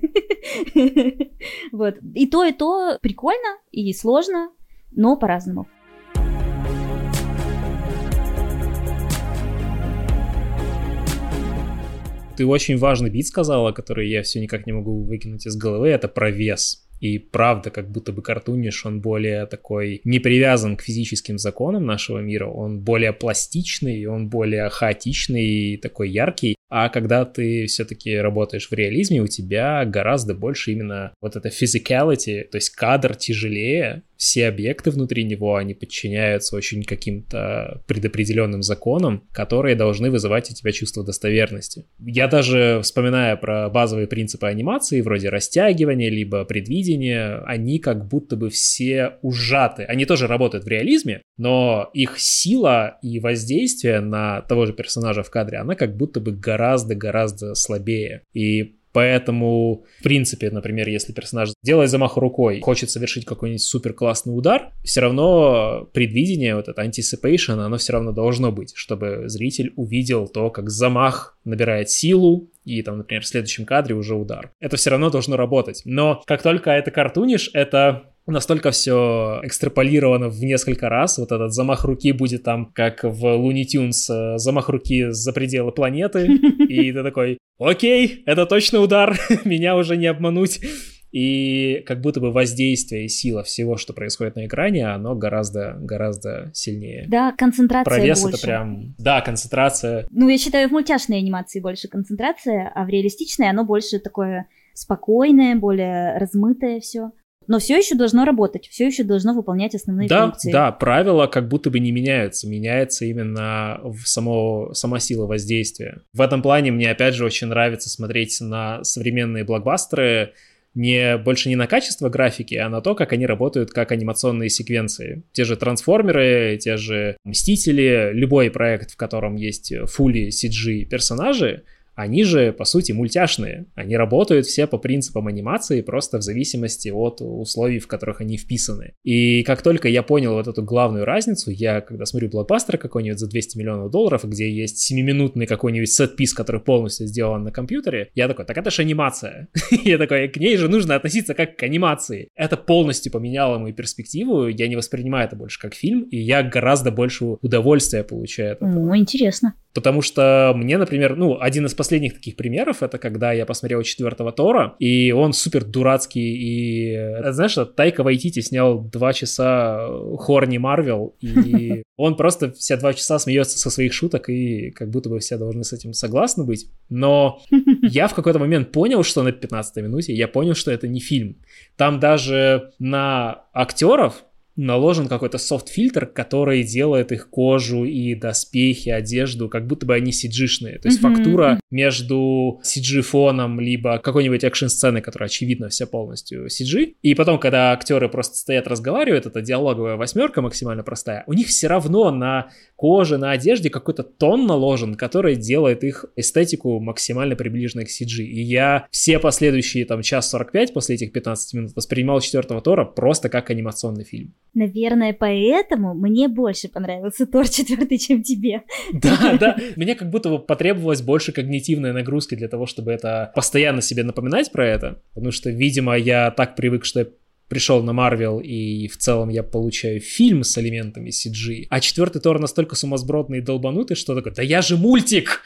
Вот. И то, и то прикольно и сложно, но по-разному. Ты очень важный бит сказала, который я все никак не могу выкинуть из головы, это про вес. И правда, как будто бы картуниш, он более такой не привязан к физическим законам нашего мира, он более пластичный, он более хаотичный и такой яркий. А когда ты все-таки работаешь в реализме, у тебя гораздо больше именно вот это physicality, то есть кадр тяжелее, все объекты внутри него, они подчиняются очень каким-то предопределенным законам, которые должны вызывать у тебя чувство достоверности. Я даже, вспоминая про базовые принципы анимации, вроде растягивания, либо предвидения, они как будто бы все ужаты. Они тоже работают в реализме, но их сила и воздействие на того же персонажа в кадре, она как будто бы гораздо-гораздо слабее. И Поэтому, в принципе, например, если персонаж делает замах рукой, хочет совершить какой-нибудь супер классный удар, все равно предвидение, вот это anticipation, оно все равно должно быть, чтобы зритель увидел то, как замах набирает силу, и там, например, в следующем кадре уже удар. Это все равно должно работать. Но как только это картунишь, это настолько все экстраполировано в несколько раз. Вот этот замах руки будет там, как в Looney Tunes, э, замах руки за пределы планеты. И ты такой, окей, это точно удар, меня уже не обмануть. И как будто бы воздействие и сила всего, что происходит на экране, оно гораздо, гораздо сильнее. Да, концентрация Провес больше. это прям... Да, концентрация. Ну, я считаю, в мультяшной анимации больше концентрация, а в реалистичной оно больше такое спокойное, более размытое все. Но все еще должно работать, все еще должно выполнять основные да, функции. Да, правила как будто бы не меняются. Меняется именно само, сама сила воздействия. В этом плане мне, опять же, очень нравится смотреть на современные блокбастеры, не больше не на качество графики, а на то, как они работают как анимационные секвенции. Те же трансформеры, те же Мстители, любой проект, в котором есть фули CG персонажи, они же, по сути, мультяшные. Они работают все по принципам анимации, просто в зависимости от условий, в которых они вписаны. И как только я понял вот эту главную разницу, я, когда смотрю блокбастер какой-нибудь за 200 миллионов долларов, где есть 7-минутный какой-нибудь сет-пис, который полностью сделан на компьютере, я такой, так это же анимация. я такой, к ней же нужно относиться как к анимации. Это полностью поменяло мою перспективу, я не воспринимаю это больше как фильм, и я гораздо больше удовольствия получаю. Ну, интересно. Потому что мне, например, ну, один из последних таких примеров, это когда я посмотрел четвертого Тора, и он супер дурацкий, и, э, знаешь, Тайка Вайтити снял два часа Хорни Марвел, и он просто все два часа смеется со своих шуток, и как будто бы все должны с этим согласны быть. Но я в какой-то момент понял, что на 15 минуте, я понял, что это не фильм. Там даже на актеров наложен какой-то софт-фильтр, который делает их кожу и доспехи, одежду, как будто бы они cg То есть mm-hmm. фактура между CG-фоном либо какой-нибудь экшн-сцены, которая очевидно вся полностью CG. И потом, когда актеры просто стоят, разговаривают, это диалоговая восьмерка максимально простая, у них все равно на коже, на одежде какой-то тон наложен, который делает их эстетику максимально приближенной к CG. И я все последующие там час 45 после этих 15 минут воспринимал четвертого Тора просто как анимационный фильм. Наверное, поэтому мне больше понравился Тор четвертый, чем тебе. Да, да. Мне как будто бы потребовалось больше когнитивной нагрузки для того, чтобы это постоянно себе напоминать про это. Потому что, видимо, я так привык, что я пришел на Марвел, и в целом я получаю фильм с элементами CG. А четвертый Тор настолько сумасбродный и долбанутый, что такой, да я же мультик!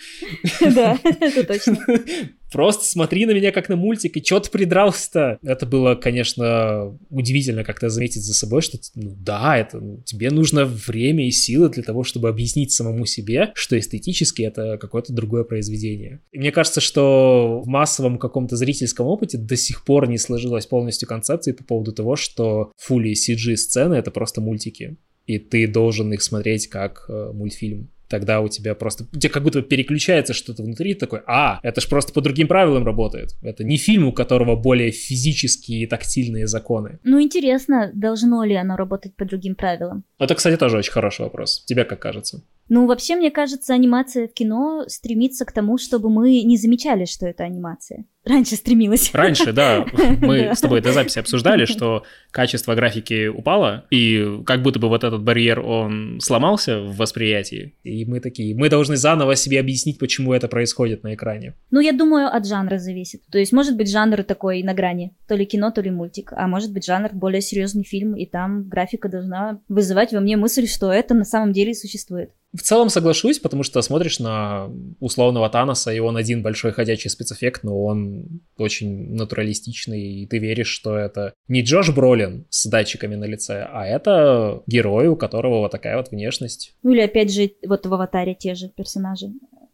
Да, это точно. Просто смотри на меня как на мультик, и чё ты придрался-то? Это было, конечно, удивительно как-то заметить за собой, что, ну да, это ну, тебе нужно время и силы для того, чтобы объяснить самому себе, что эстетически это какое-то другое произведение. И мне кажется, что в массовом каком-то зрительском опыте до сих пор не сложилась полностью концепция по поводу того, что фули CG-сцены — это просто мультики, и ты должен их смотреть как э, мультфильм тогда у тебя просто, у тебя как будто переключается что-то внутри, такой, а, это ж просто по другим правилам работает. Это не фильм, у которого более физические и тактильные законы. Ну, интересно, должно ли оно работать по другим правилам? Это, кстати, тоже очень хороший вопрос. Тебе как кажется? Ну, вообще, мне кажется, анимация в кино стремится к тому, чтобы мы не замечали, что это анимация. Раньше стремилась. Раньше, да. Мы с тобой до записи обсуждали, что качество графики упало, и как будто бы вот этот барьер, он сломался в восприятии. И мы такие, мы должны заново себе объяснить, почему это происходит на экране. Ну, я думаю, от жанра зависит. То есть, может быть, жанр такой на грани. То ли кино, то ли мультик. А может быть, жанр более серьезный фильм, и там графика должна вызывать во мне мысль, что это на самом деле существует. В целом соглашусь, потому что смотришь на условного Таноса, и он один большой ходячий спецэффект, но он очень натуралистичный, и ты веришь, что это не Джош Бролин с датчиками на лице, а это герой, у которого вот такая вот внешность. Ну или опять же, вот в «Аватаре» те же персонажи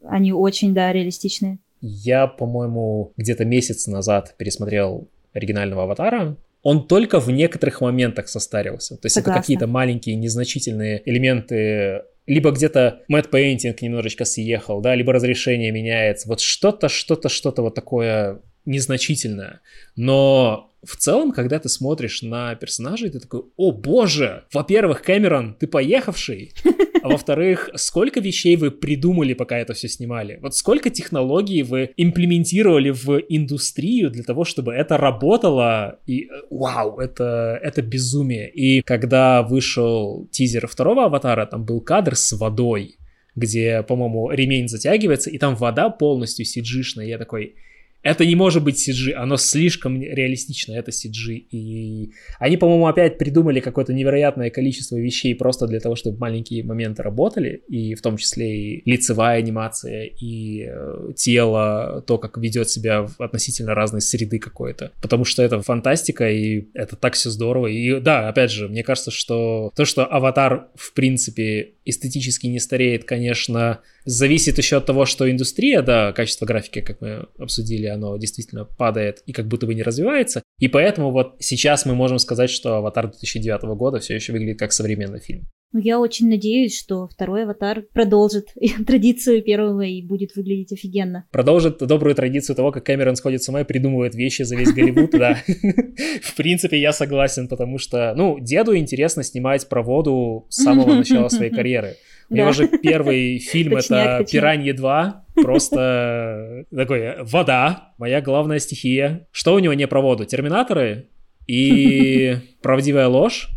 Они очень, да, реалистичные. Я, по-моему, где-то месяц назад пересмотрел оригинального аватара. Он только в некоторых моментах состарился. То есть Согласна. это какие-то маленькие незначительные элементы либо где-то мэтт пейнтинг немножечко съехал, да, либо разрешение меняется. Вот что-то, что-то, что-то вот такое незначительное. Но в целом, когда ты смотришь на персонажей, ты такой, о боже, во-первых, Кэмерон, ты поехавший, а во-вторых, сколько вещей вы придумали, пока это все снимали? Вот сколько технологий вы имплементировали в индустрию для того, чтобы это работало? И вау, это, это безумие. И когда вышел тизер второго аватара, там был кадр с водой, где, по-моему, ремень затягивается, и там вода полностью cg Я такой, это не может быть CG, оно слишком реалистично, это CG. И они, по-моему, опять придумали какое-то невероятное количество вещей просто для того, чтобы маленькие моменты работали, и в том числе и лицевая анимация, и э, тело, то, как ведет себя в относительно разной среды какой-то. Потому что это фантастика, и это так все здорово. И да, опять же, мне кажется, что то, что аватар, в принципе, эстетически не стареет, конечно, зависит еще от того, что индустрия, да, качество графики, как мы обсудили, оно действительно падает и как будто бы не развивается. И поэтому вот сейчас мы можем сказать, что «Аватар» 2009 года все еще выглядит как современный фильм. Ну, я очень надеюсь, что второй «Аватар» продолжит традицию первого и будет выглядеть офигенно. Продолжит добрую традицию того, как Кэмерон сходит с ума и придумывает вещи за весь Голливуд, да. В принципе, я согласен, потому что, ну, деду интересно снимать про воду с самого начала своей карьеры. У него же первый фильм это «Пиранье 2», просто такой «Вода», моя главная стихия. Что у него не про воду? «Терминаторы» и «Правдивая ложь».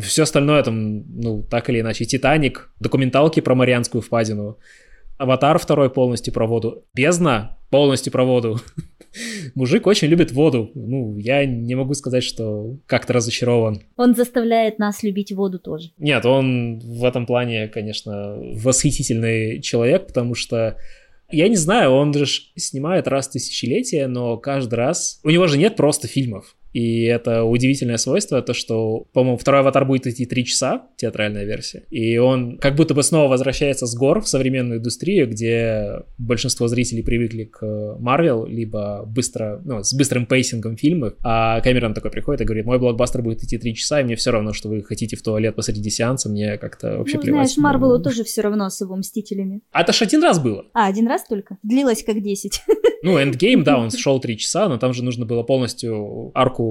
Все остальное там, ну, так или иначе, «Титаник», документалки про Марианскую впадину, «Аватар» второй полностью про воду, «Бездна» полностью про воду. Мужик очень любит воду. Ну, я не могу сказать, что как-то разочарован. Он заставляет нас любить воду тоже. Нет, он в этом плане, конечно, восхитительный человек, потому что я не знаю, он же снимает раз в тысячелетие, но каждый раз... У него же нет просто фильмов. И это удивительное свойство, то что, по-моему, второй аватар будет идти три часа, театральная версия. И он как будто бы снова возвращается с гор в современную индустрию, где большинство зрителей привыкли к Марвел, либо быстро, ну, с быстрым pacing ом фильмов. А Кэмерон такой приходит и говорит, мой блокбастер будет идти три часа, и мне все равно, что вы хотите в туалет посреди сеанса, мне как-то вообще ну, плевать. знаешь, Марвелу тоже все равно с его Мстителями. А это ж один раз было. А, один раз только? Длилось как десять. Ну, Endgame, да, он шел три часа, но там же нужно было полностью арку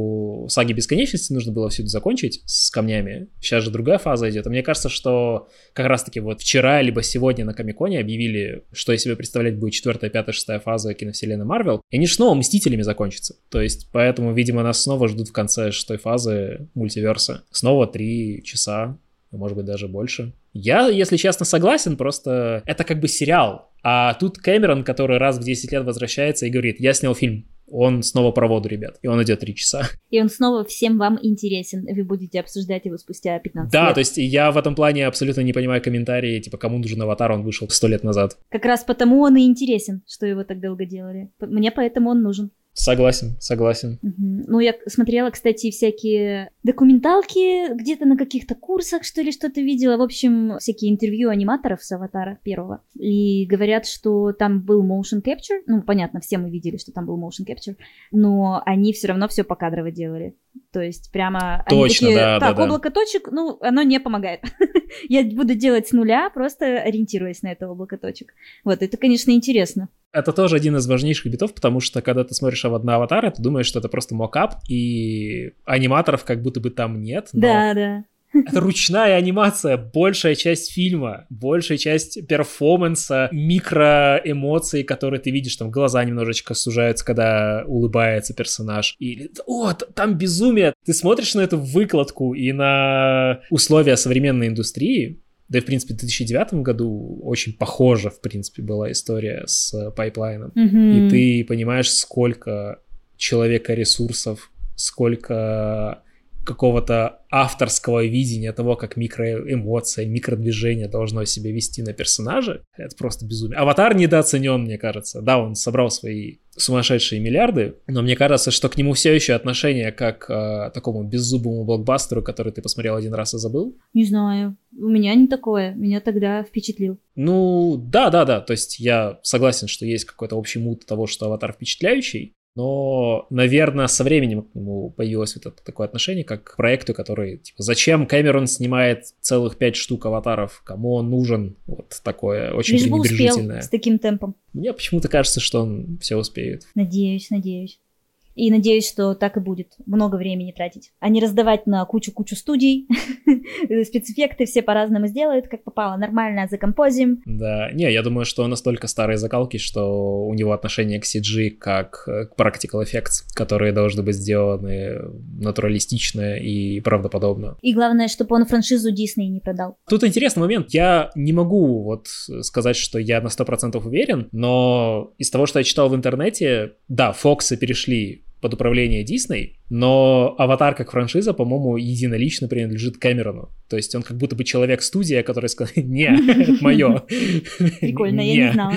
саги бесконечности, нужно было все это закончить с камнями. Сейчас же другая фаза идет. А мне кажется, что как раз-таки вот вчера либо сегодня на Комиконе объявили, что из себя представлять будет четвертая, пятая, шестая фаза киновселенной Марвел. И они же снова Мстителями закончатся. То есть, поэтому, видимо, нас снова ждут в конце шестой фазы мультиверса. Снова три часа, может быть, даже больше. Я, если честно, согласен, просто это как бы сериал, а тут Кэмерон, который раз в 10 лет возвращается и говорит, я снял фильм, он снова про воду, ребят. И он идет 3 часа. И он снова всем вам интересен. Вы будете обсуждать его спустя 15 да, лет. Да, то есть я в этом плане абсолютно не понимаю комментарии, типа, кому нужен аватар, он вышел 100 лет назад. Как раз потому он и интересен, что его так долго делали. Мне поэтому он нужен. Согласен, согласен. Угу. Ну, я смотрела, кстати, всякие документалки, где-то на каких-то курсах, что ли, что-то видела. В общем, всякие интервью аниматоров с «Аватара» первого. И говорят, что там был motion capture. Ну, понятно, все мы видели, что там был motion capture. Но они все равно все покадрово делали. То есть прямо Точно, такие, да, так, да, облако да. точек, ну, оно не помогает. Я буду делать с нуля, просто ориентируясь на это облако точек. Вот, это, конечно, интересно. Это тоже один из важнейших битов, потому что когда ты смотришь на аватара, ты думаешь, что это просто мокап, и аниматоров как будто бы там нет. Но... Да, да. Это ручная анимация, большая часть фильма, большая часть перформанса, микроэмоций, которые ты видишь, там глаза немножечко сужаются, когда улыбается персонаж. И, о, там безумие! Ты смотришь на эту выкладку и на условия современной индустрии, да и, в принципе, в 2009 году очень похожа, в принципе, была история с pipeline ом. Mm-hmm. И ты понимаешь, сколько человека ресурсов, сколько какого-то авторского видения того, как микроэмоция, микродвижение должно себя вести на персонаже, это просто безумие. Аватар недооценен, мне кажется. Да, он собрал свои сумасшедшие миллиарды, но мне кажется, что к нему все еще отношение как к такому беззубому блокбастеру, который ты посмотрел один раз и забыл. Не знаю. У меня не такое. Меня тогда впечатлил. Ну, да, да, да. То есть я согласен, что есть какой-то общий мут того, что аватар впечатляющий, но, наверное, со временем к нему появилось вот это такое отношение, как к проекту, который, типа, зачем Кэмерон снимает целых пять штук аватаров, кому он нужен, вот такое очень Лишь бы успел с таким темпом. Мне почему-то кажется, что он все успеет. Надеюсь, надеюсь. И надеюсь, что так и будет. Много времени тратить. А не раздавать на кучу-кучу студий. Спецэффекты все по-разному сделают, как попало. Нормально закомпозим. Да, не, я думаю, что настолько старые закалки, что у него отношение к CG как к practical effects, которые должны быть сделаны натуралистично и правдоподобно. И главное, чтобы он франшизу Дисней не продал. Тут интересный момент. Я не могу вот сказать, что я на 100% уверен, но из того, что я читал в интернете, да, Фоксы перешли под управление Дисней, но «Аватар» как франшиза, по-моему, единолично принадлежит Кэмерону. То есть он как будто бы человек-студия, который сказал, не, это мое. Прикольно, я не знала.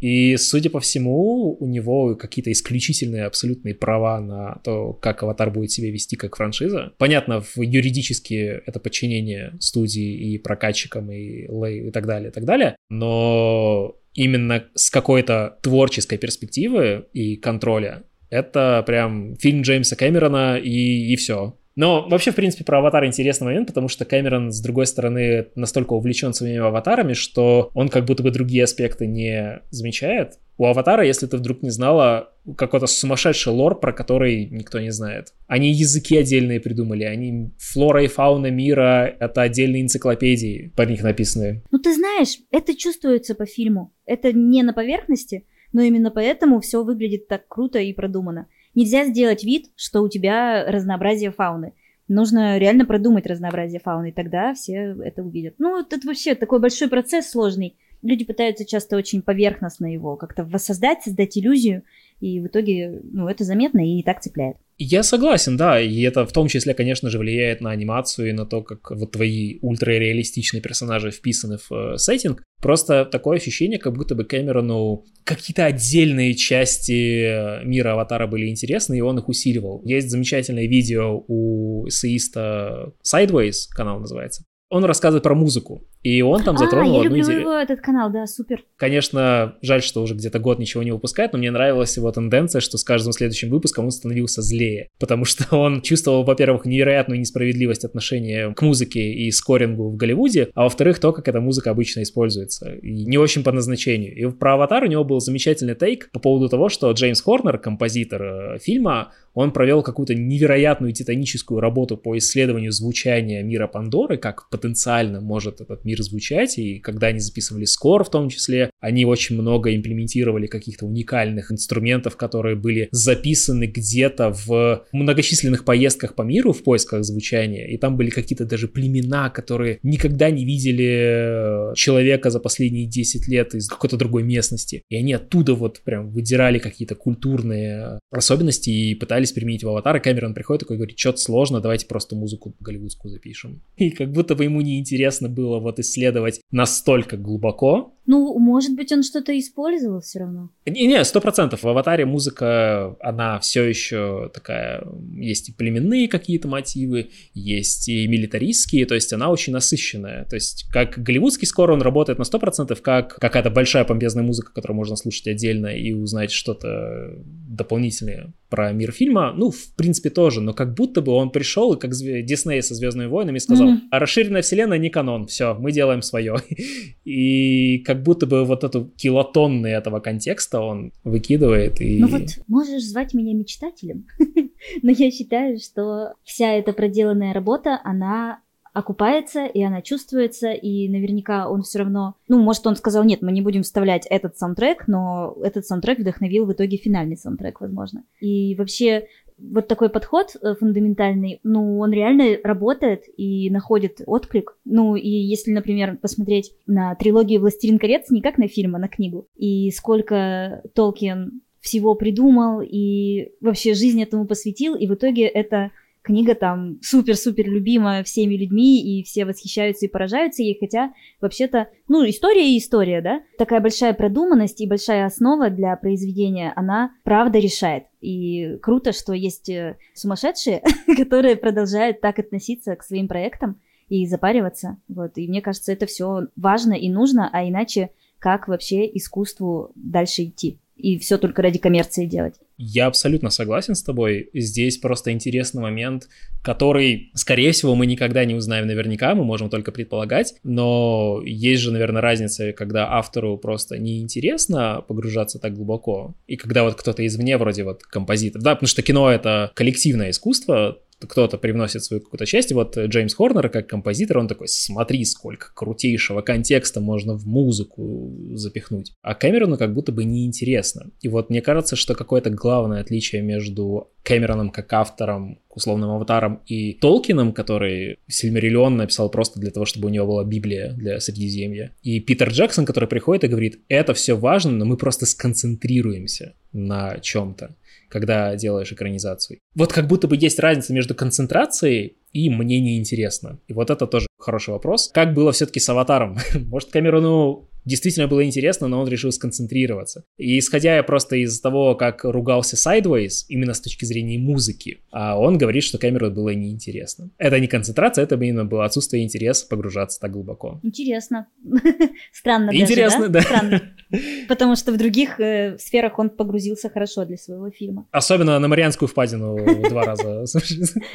И, судя по всему, у него какие-то исключительные абсолютные права на то, как «Аватар» будет себя вести как франшиза. Понятно, в юридически это подчинение студии и прокатчикам, и лей, и так далее, и так далее. Но именно с какой-то творческой перспективы и контроля это прям фильм Джеймса Кэмерона и, и все. Но вообще, в принципе, про «Аватар» интересный момент, потому что Кэмерон, с другой стороны, настолько увлечен своими аватарами, что он как будто бы другие аспекты не замечает. У «Аватара», если ты вдруг не знала, какой-то сумасшедший лор, про который никто не знает. Они языки отдельные придумали, они флора и фауна мира — это отдельные энциклопедии, по них написанные. Ну, ты знаешь, это чувствуется по фильму. Это не на поверхности, но именно поэтому все выглядит так круто и продумано. Нельзя сделать вид, что у тебя разнообразие фауны. Нужно реально продумать разнообразие фауны, и тогда все это увидят. Ну, это вообще такой большой процесс сложный. Люди пытаются часто очень поверхностно его как-то воссоздать, создать иллюзию, и в итоге, ну, это заметно и не так цепляет. Я согласен, да, и это в том числе, конечно же, влияет на анимацию и на то, как вот твои ультрареалистичные персонажи вписаны в э, сеттинг. Просто такое ощущение, как будто бы Кэмерону какие-то отдельные части э, мира Аватара были интересны, и он их усиливал. Есть замечательное видео у эссеиста Sideways, канал называется, он рассказывает про музыку, и он там затронул а, я одну люблю идею. его, этот канал, да, супер. Конечно, жаль, что уже где-то год ничего не выпускает, но мне нравилась его тенденция, что с каждым следующим выпуском он становился злее, потому что он чувствовал, во-первых, невероятную несправедливость отношения к музыке и скорингу в Голливуде, а во-вторых, то, как эта музыка обычно используется, и не очень по назначению. И про «Аватар» у него был замечательный тейк по поводу того, что Джеймс Хорнер, композитор э, фильма, он провел какую-то невероятную титаническую работу по исследованию звучания мира Пандоры, как потенциально может этот мир звучать, и когда они записывали скор в том числе, они очень много имплементировали каких-то уникальных инструментов, которые были записаны где-то в многочисленных поездках по миру в поисках звучания, и там были какие-то даже племена, которые никогда не видели э, человека за последние 10 лет из какой-то другой местности, и они оттуда вот прям выдирали какие-то культурные особенности и пытались пытались применить в аватар, и Кэмерон приходит такой говорит, что-то сложно, давайте просто музыку голливудскую запишем. И как будто бы ему неинтересно было вот исследовать настолько глубоко, ну, может быть, он что-то использовал все равно. Не-не, сто процентов. В «Аватаре» музыка, она все еще такая... Есть и племенные какие-то мотивы, есть и милитаристские, то есть она очень насыщенная. То есть как голливудский скор, он работает на сто процентов, как какая-то большая помпезная музыка, которую можно слушать отдельно и узнать что-то дополнительное про мир фильма. Ну, в принципе, тоже, но как будто бы он пришел и как Дисней со «Звездными войнами» сказал, mm-hmm. а расширенная вселенная не канон, все, мы делаем свое. И как как будто бы вот эту килотонны этого контекста он выкидывает и... Ну вот, можешь звать меня мечтателем, но я считаю, что вся эта проделанная работа, она окупается, и она чувствуется, и наверняка он все равно... Ну, может, он сказал, нет, мы не будем вставлять этот саундтрек, но этот саундтрек вдохновил в итоге финальный саундтрек, возможно. И вообще вот такой подход э, фундаментальный, ну, он реально работает и находит отклик. Ну, и если, например, посмотреть на трилогию «Властелин колец» не как на фильм, а на книгу, и сколько Толкин всего придумал и вообще жизнь этому посвятил, и в итоге это книга там супер-супер любима всеми людьми, и все восхищаются и поражаются ей, хотя вообще-то, ну, история и история, да? Такая большая продуманность и большая основа для произведения, она правда решает. И круто, что есть э, сумасшедшие, которые продолжают так относиться к своим проектам и запариваться. Вот. И мне кажется, это все важно и нужно, а иначе как вообще искусству дальше идти? И все только ради коммерции делать. Я абсолютно согласен с тобой. Здесь просто интересный момент, который, скорее всего, мы никогда не узнаем наверняка, мы можем только предполагать, но есть же, наверное, разница, когда автору просто неинтересно погружаться так глубоко, и когда вот кто-то извне, вроде вот композитор, да, потому что кино — это коллективное искусство, кто-то привносит свою какую-то часть. Вот Джеймс Хорнер, как композитор, он такой, смотри, сколько крутейшего контекста можно в музыку запихнуть. А Кэмерону как будто бы неинтересно. И вот мне кажется, что какое-то главное отличие между Кэмероном как автором, условным аватаром, и Толкином, который Сильмариллион написал просто для того, чтобы у него была Библия для Средиземья. И Питер Джексон, который приходит и говорит, это все важно, но мы просто сконцентрируемся на чем-то когда делаешь экранизацию. Вот как будто бы есть разница между концентрацией и мне неинтересно. И вот это тоже хороший вопрос. Как было все-таки с «Аватаром»? Может, Камерону действительно было интересно, но он решил сконцентрироваться. И исходя просто из того, как ругался Sideways, именно с точки зрения музыки, а он говорит, что Кэмерон было неинтересно. Это не концентрация, это именно было отсутствие интереса погружаться так глубоко. Интересно. Странно Интересно, даже, да? да. Странно. Потому что в других э, сферах он погрузился хорошо для своего фильма. Особенно на Марианскую впадину два раза.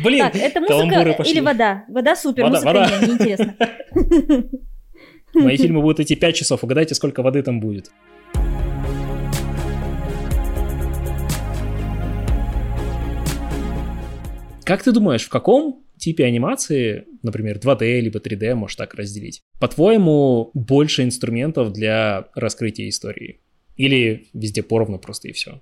Блин, так, это музыка или вода? Вода супер, музыка вода. Мои фильмы будут идти 5 часов, угадайте, сколько воды там будет. Как ты думаешь, в каком типе анимации, например, 2D либо 3D, можешь так разделить, по-твоему, больше инструментов для раскрытия истории? Или везде поровну просто и все?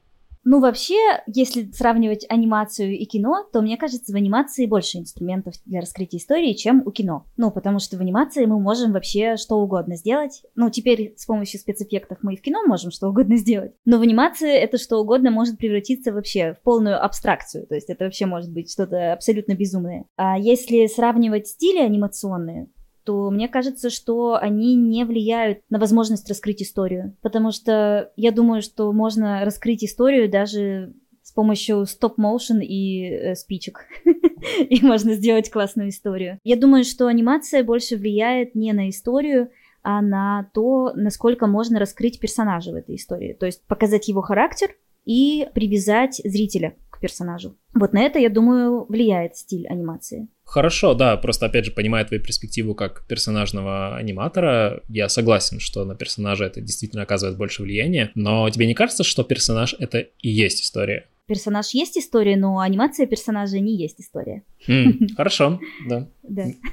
Ну, вообще, если сравнивать анимацию и кино, то мне кажется, в анимации больше инструментов для раскрытия истории, чем у кино. Ну, потому что в анимации мы можем вообще что угодно сделать. Ну, теперь с помощью спецэффектов мы и в кино можем что угодно сделать. Но в анимации это что угодно может превратиться вообще в полную абстракцию. То есть это вообще может быть что-то абсолютно безумное. А если сравнивать стили анимационные, то мне кажется, что они не влияют на возможность раскрыть историю. Потому что я думаю, что можно раскрыть историю даже с помощью стоп-моушен и э, спичек. и можно сделать классную историю. Я думаю, что анимация больше влияет не на историю, а на то, насколько можно раскрыть персонажа в этой истории. То есть показать его характер и привязать зрителя к персонажу. Вот на это, я думаю, влияет стиль анимации. Хорошо, да, просто опять же, понимая твою перспективу как персонажного аниматора, я согласен, что на персонажа это действительно оказывает больше влияния, но тебе не кажется, что персонаж это и есть история? Персонаж есть история, но анимация персонажа не есть история. Mm, хорошо, да.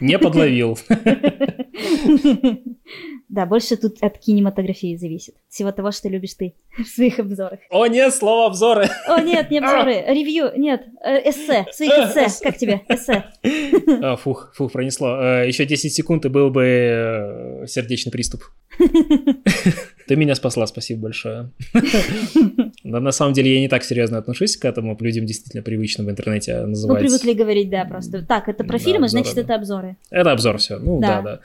Не подловил. Да, больше тут от кинематографии зависит. Всего того, что любишь ты в своих обзорах. О нет, слово обзоры. О нет, не обзоры, ревью, нет, э, эссе, своих эссе. Как тебе, эссе? А, фух, фух, пронесло. Э, Еще 10 секунд и был бы э, сердечный приступ. Ты меня спасла, спасибо большое. Но на самом деле я не так серьезно отношусь к этому. Людям действительно привычно в интернете называть. Ну, привыкли говорить, да, просто. Так, это про фильмы, значит, это обзоры. Это обзор, все. Ну, да, да.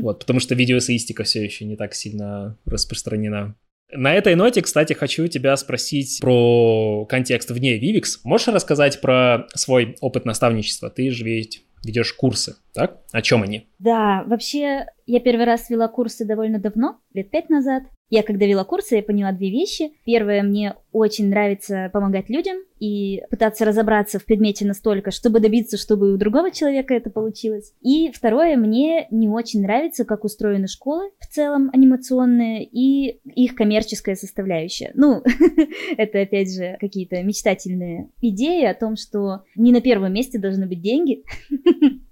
Вот, потому что видеоэссеистика все еще не так сильно распространена. На этой ноте, кстати, хочу тебя спросить про контекст вне Vivix. Можешь рассказать про свой опыт наставничества? Ты же ведь ведешь курсы, так? О чем они? Да, вообще я первый раз вела курсы довольно давно, лет пять назад. Я когда вела курсы, я поняла две вещи. Первое, мне очень нравится помогать людям и пытаться разобраться в предмете настолько, чтобы добиться, чтобы у другого человека это получилось. И второе, мне не очень нравится, как устроены школы в целом анимационные и их коммерческая составляющая. Ну, это опять же какие-то мечтательные идеи о том, что не на первом месте должны быть деньги,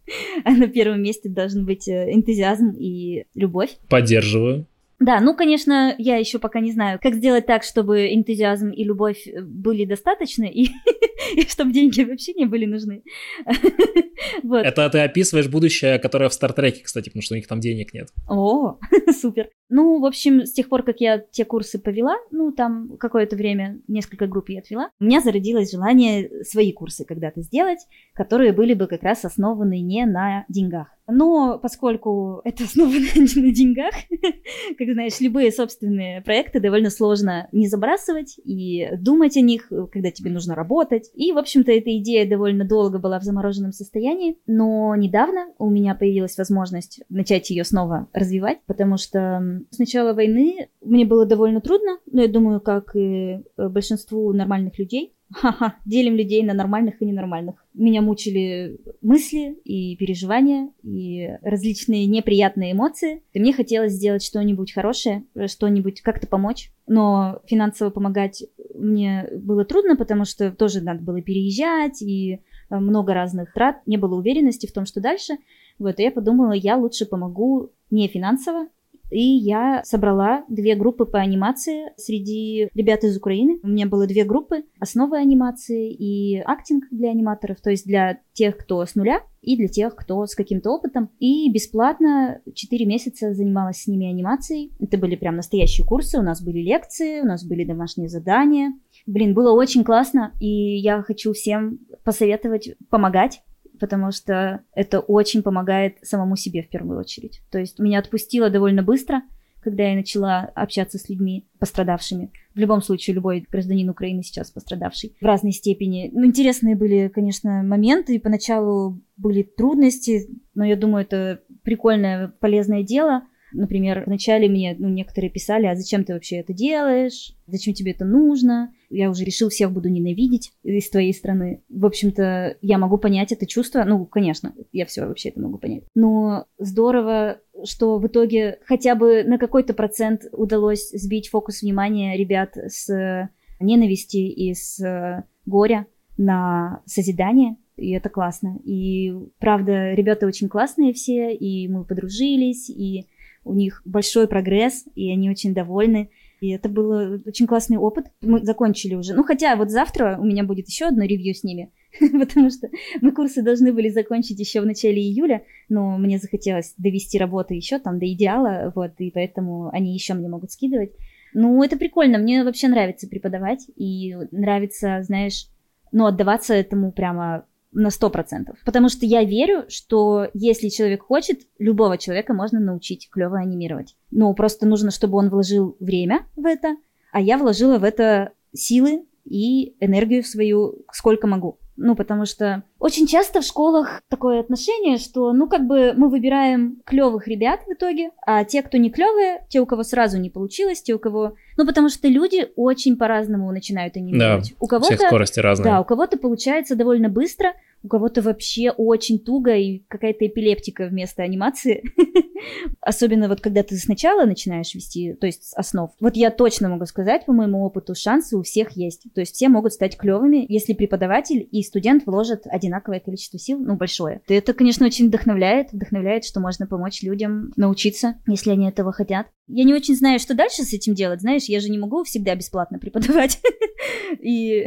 а на первом месте должен быть э, энтузиазм и любовь. Поддерживаю. Да, ну, конечно, я еще пока не знаю, как сделать так, чтобы энтузиазм и любовь э, были достаточны, и, и чтобы деньги вообще не были нужны. вот. Это ты описываешь будущее, которое в Стартреке, кстати, потому что у них там денег нет. О, супер. Ну, в общем, с тех пор, как я те курсы повела, ну, там какое-то время, несколько групп я отвела, у меня зародилось желание свои курсы когда-то сделать, которые были бы как раз основаны не на деньгах. Но поскольку это основано на деньгах, как знаешь, любые собственные проекты довольно сложно не забрасывать и думать о них, когда тебе нужно работать. И, в общем-то, эта идея довольно долго была в замороженном состоянии, но недавно у меня появилась возможность начать ее снова развивать, потому что с начала войны мне было довольно трудно, но я думаю, как и э, большинству нормальных людей, Ха-ха, делим людей на нормальных и ненормальных. Меня мучили мысли и переживания, и различные неприятные эмоции. И мне хотелось сделать что-нибудь хорошее, что-нибудь как-то помочь. Но финансово помогать мне было трудно, потому что тоже надо было переезжать, и э, много разных трат, не было уверенности в том, что дальше. Вот, и я подумала, я лучше помогу не финансово, и я собрала две группы по анимации среди ребят из Украины. У меня было две группы, основы анимации и актинг для аниматоров, то есть для тех, кто с нуля, и для тех, кто с каким-то опытом. И бесплатно 4 месяца занималась с ними анимацией. Это были прям настоящие курсы, у нас были лекции, у нас были домашние задания. Блин, было очень классно, и я хочу всем посоветовать помогать потому что это очень помогает самому себе в первую очередь. То есть меня отпустило довольно быстро, когда я начала общаться с людьми пострадавшими. В любом случае, любой гражданин Украины сейчас пострадавший в разной степени. Ну, интересные были, конечно, моменты, и поначалу были трудности, но я думаю, это прикольное, полезное дело – Например, вначале мне ну, некоторые писали, а зачем ты вообще это делаешь? Зачем тебе это нужно? Я уже решил, всех буду ненавидеть из твоей страны. В общем-то, я могу понять это чувство. Ну, конечно, я все вообще это могу понять. Но здорово, что в итоге хотя бы на какой-то процент удалось сбить фокус внимания ребят с ненависти и с горя на созидание, и это классно. И правда, ребята очень классные все, и мы подружились, и у них большой прогресс, и они очень довольны. И это был очень классный опыт. Мы закончили уже. Ну, хотя вот завтра у меня будет еще одно ревью с ними, потому что мы курсы должны были закончить еще в начале июля, но мне захотелось довести работу еще там до идеала, вот, и поэтому они еще мне могут скидывать. Ну, это прикольно, мне вообще нравится преподавать, и нравится, знаешь, ну, отдаваться этому прямо на сто процентов. Потому что я верю, что если человек хочет, любого человека можно научить клево анимировать. Но просто нужно, чтобы он вложил время в это, а я вложила в это силы и энергию свою, сколько могу. Ну, потому что очень часто в школах такое отношение, что, ну, как бы мы выбираем клевых ребят в итоге, а те, кто не клевые, те, у кого сразу не получилось, те, у кого... Ну, потому что люди очень по-разному начинают анимировать. Да, у кого-то, скорости разные. Да, у кого-то получается довольно быстро, у кого-то вообще очень туго и какая-то эпилептика вместо анимации. Особенно вот когда ты сначала начинаешь вести, то есть с основ. Вот я точно могу сказать, по моему опыту, шансы у всех есть. То есть все могут стать клевыми, если преподаватель и студент вложат одинаковое количество сил, ну, большое. И это, конечно, очень вдохновляет, вдохновляет, что можно помочь людям научиться, если они этого хотят. Я не очень знаю, что дальше с этим делать, знаешь, я же не могу всегда бесплатно преподавать. И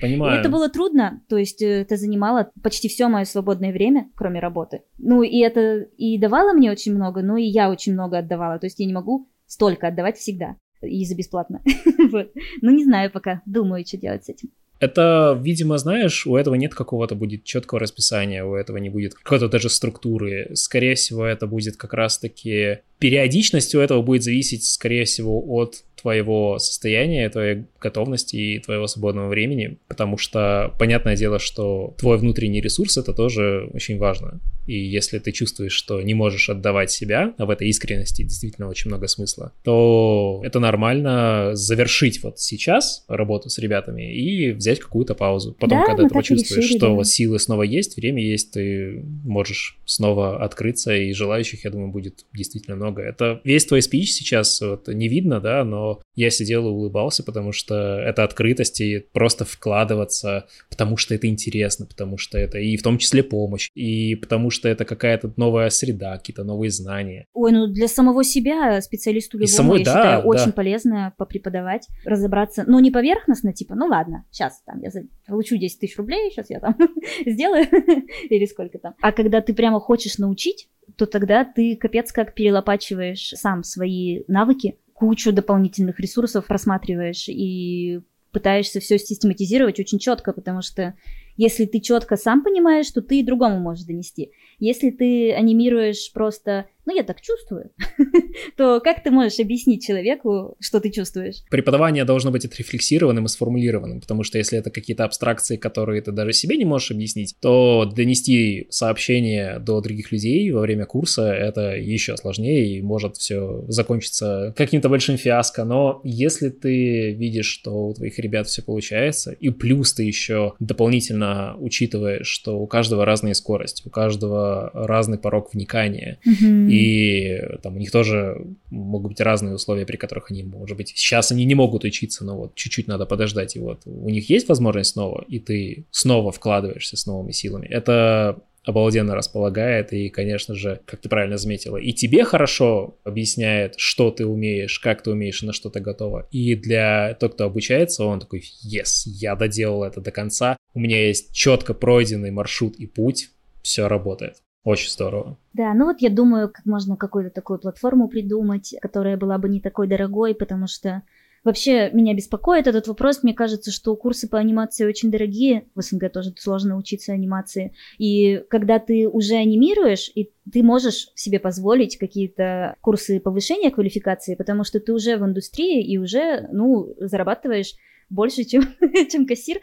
Понимаю. это было трудно, то есть это занимало почти все мое свободное время, кроме работы. Ну и это и давало мне очень много, но и я очень много отдавала, то есть я не могу столько отдавать всегда и за бесплатно. вот. Ну не знаю пока, думаю, что делать с этим. Это, видимо, знаешь, у этого нет какого-то будет четкого расписания, у этого не будет какой-то даже структуры. Скорее всего, это будет как раз-таки периодичность у этого будет зависеть, скорее всего, от твоего состояния, твоей готовности и твоего свободного времени, потому что понятное дело, что твой внутренний ресурс это тоже очень важно. И если ты чувствуешь, что не можешь отдавать себя, а в этой искренности действительно очень много смысла, то это нормально завершить вот сейчас работу с ребятами и взять какую-то паузу. Потом, да, когда ты почувствуешь, решили, что да. вот силы снова есть, время есть, ты можешь снова открыться, и желающих, я думаю, будет действительно много. Это весь твой спич сейчас вот, не видно, да, но я сидел и улыбался, потому что это открытость и просто вкладываться, потому что это интересно, потому что это и в том числе помощь, и потому что это какая-то новая среда, какие-то новые знания. Ой, ну для самого себя специалисту любому, самой, я да, считаю, да. очень полезно попреподавать, разобраться, ну не поверхностно, типа, ну ладно, сейчас там я получу 10 тысяч рублей, сейчас я там сделаю, или сколько там. А когда ты прямо хочешь научить, то тогда ты капец как перелопачиваешь сам свои навыки, кучу дополнительных ресурсов просматриваешь и пытаешься все систематизировать очень четко, потому что если ты четко сам понимаешь, то ты и другому можешь донести. Если ты анимируешь просто ну, я так чувствую, то как ты можешь объяснить человеку, что ты чувствуешь? Преподавание должно быть отрефлексированным и сформулированным, потому что если это какие-то абстракции, которые ты даже себе не можешь объяснить, то донести сообщение до других людей во время курса это еще сложнее и может все закончиться каким-то большим фиаско. Но если ты видишь, что у твоих ребят все получается, и плюс ты еще дополнительно учитываешь, что у каждого разная скорость, у каждого разный порог вникания, mm-hmm и там у них тоже могут быть разные условия, при которых они, может быть, сейчас они не могут учиться, но вот чуть-чуть надо подождать, и вот у них есть возможность снова, и ты снова вкладываешься с новыми силами. Это обалденно располагает, и, конечно же, как ты правильно заметила, и тебе хорошо объясняет, что ты умеешь, как ты умеешь и на что ты готова. И для того, кто обучается, он такой, yes, я доделал это до конца, у меня есть четко пройденный маршрут и путь, все работает. Очень здорово. Да, ну вот я думаю, как можно какую-то такую платформу придумать, которая была бы не такой дорогой, потому что вообще меня беспокоит этот вопрос. Мне кажется, что курсы по анимации очень дорогие. В СНГ тоже сложно учиться анимации. И когда ты уже анимируешь, и ты можешь себе позволить какие-то курсы повышения квалификации, потому что ты уже в индустрии и уже, ну, зарабатываешь больше, чем, чем кассир.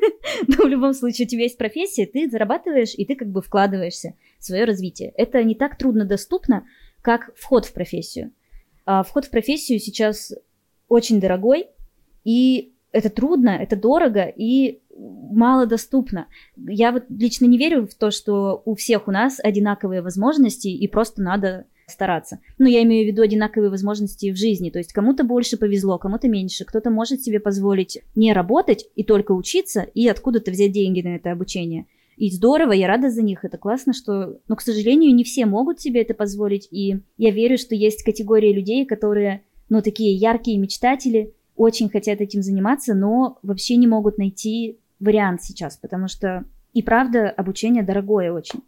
Но в любом случае у тебя есть профессия, ты зарабатываешь, и ты как бы вкладываешься в свое развитие. Это не так трудно доступно, как вход в профессию. А вход в профессию сейчас очень дорогой, и это трудно, это дорого и мало доступно. Я вот лично не верю в то, что у всех у нас одинаковые возможности, и просто надо стараться. Ну, я имею в виду одинаковые возможности в жизни. То есть кому-то больше повезло, кому-то меньше. Кто-то может себе позволить не работать и только учиться, и откуда-то взять деньги на это обучение. И здорово, я рада за них, это классно, что... Но, к сожалению, не все могут себе это позволить, и я верю, что есть категория людей, которые, ну, такие яркие мечтатели, очень хотят этим заниматься, но вообще не могут найти вариант сейчас, потому что и правда обучение дорогое очень.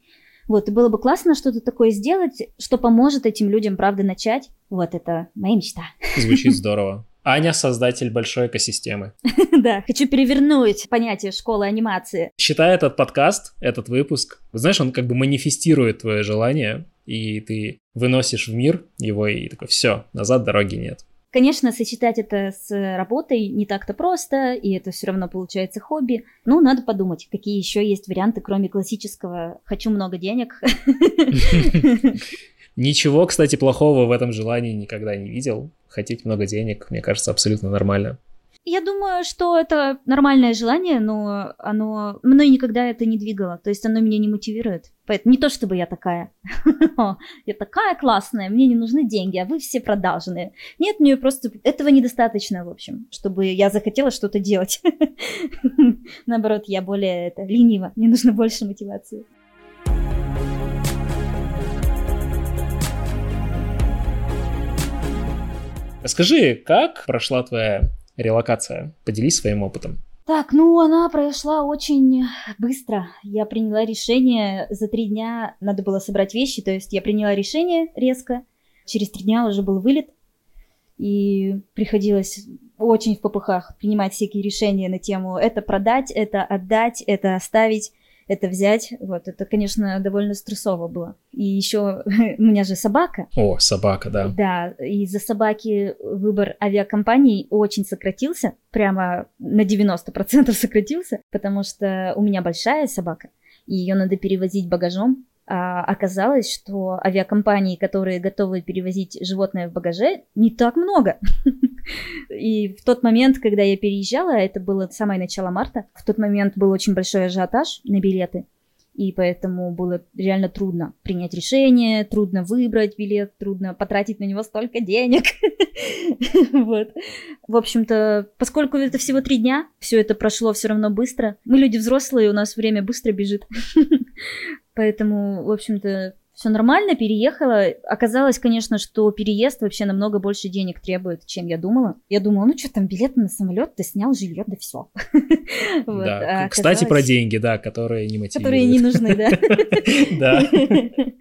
Вот, и было бы классно что-то такое сделать, что поможет этим людям, правда, начать. Вот это моя мечта. Звучит здорово. Аня — создатель большой экосистемы. Да, хочу перевернуть понятие школы анимации. Считай этот подкаст, этот выпуск, знаешь, он как бы манифестирует твое желание, и ты выносишь в мир его, и такой, все, назад дороги нет. Конечно, сочетать это с работой не так-то просто, и это все равно получается хобби. Ну, надо подумать, какие еще есть варианты, кроме классического «хочу много денег». Ничего, кстати, плохого в этом желании никогда не видел. Хотеть много денег, мне кажется, абсолютно нормально. Я думаю, что это нормальное желание, но оно мной никогда это не двигало. То есть оно меня не мотивирует. Поэтому не то, чтобы я такая. я такая классная, мне не нужны деньги, а вы все продажные. Нет, мне просто этого недостаточно, в общем, чтобы я захотела что-то делать. Наоборот, я более это, ленива, мне нужно больше мотивации. Расскажи, как прошла твоя релокация. Поделись своим опытом. Так, ну она прошла очень быстро. Я приняла решение, за три дня надо было собрать вещи, то есть я приняла решение резко, через три дня уже был вылет, и приходилось очень в попыхах принимать всякие решения на тему это продать, это отдать, это оставить это взять. Вот, это, конечно, довольно стрессово было. И еще у меня же собака. О, собака, да. Да, из-за собаки выбор авиакомпаний очень сократился, прямо на 90% сократился, потому что у меня большая собака, и ее надо перевозить багажом, оказалось, что авиакомпании, которые готовы перевозить животное в багаже, не так много. И в тот момент, когда я переезжала, это было самое начало марта, в тот момент был очень большой ажиотаж на билеты, и поэтому было реально трудно принять решение, трудно выбрать билет, трудно потратить на него столько денег. Вот. В общем-то, поскольку это всего три дня, все это прошло все равно быстро. Мы люди взрослые, у нас время быстро бежит. Поэтому, в общем-то, все нормально, переехала. Оказалось, конечно, что переезд вообще намного больше денег требует, чем я думала. Я думала, ну что там, билет на самолет, ты снял жилье, да все. А кстати, про деньги, да, которые не мотивируют. Которые не нужны, да. Да.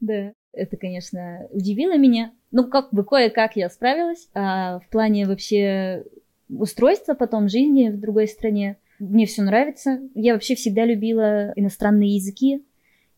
Да. Это, конечно, удивило меня. Ну, как бы кое-как я справилась. А в плане вообще устройства потом жизни в другой стране мне все нравится. Я вообще всегда любила иностранные языки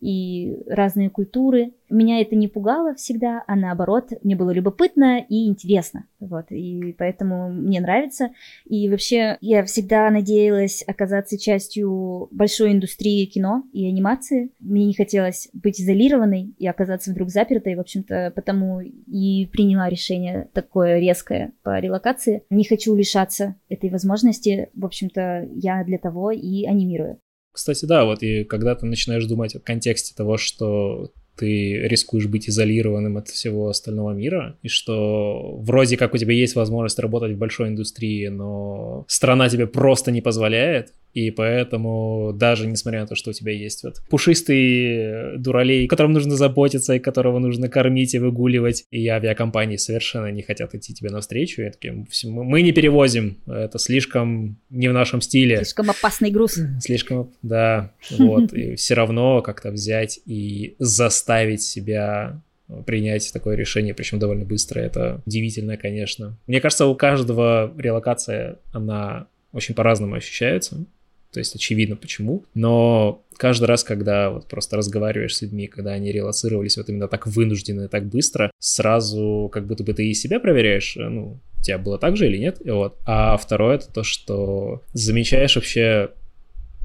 и разные культуры. Меня это не пугало всегда, а наоборот, мне было любопытно и интересно. Вот, и поэтому мне нравится. И вообще, я всегда надеялась оказаться частью большой индустрии кино и анимации. Мне не хотелось быть изолированной и оказаться вдруг запертой. В общем-то, потому и приняла решение такое резкое по релокации. Не хочу лишаться этой возможности. В общем-то, я для того и анимирую. Кстати, да, вот и когда ты начинаешь думать в контексте того, что ты рискуешь быть изолированным от всего остального мира, и что вроде как у тебя есть возможность работать в большой индустрии, но страна тебе просто не позволяет, и поэтому даже несмотря на то, что у тебя есть вот пушистый дуралей, которым нужно заботиться, и которого нужно кормить и выгуливать, и авиакомпании совершенно не хотят идти тебе навстречу, и такие, мы не перевозим, это слишком не в нашем стиле. Слишком опасный груз. Слишком, да, вот, и все равно как-то взять и заставить себя принять такое решение, причем довольно быстро. Это удивительно, конечно. Мне кажется, у каждого релокация, она очень по-разному ощущается. То есть очевидно почему. Но каждый раз, когда вот просто разговариваешь с людьми, когда они релацировались вот именно так вынужденно и так быстро, сразу как будто бы ты и себя проверяешь, э, ну, у тебя было так же или нет, и вот. А второе это то, что замечаешь вообще,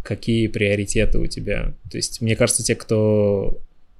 какие приоритеты у тебя. То есть, мне кажется, те, кто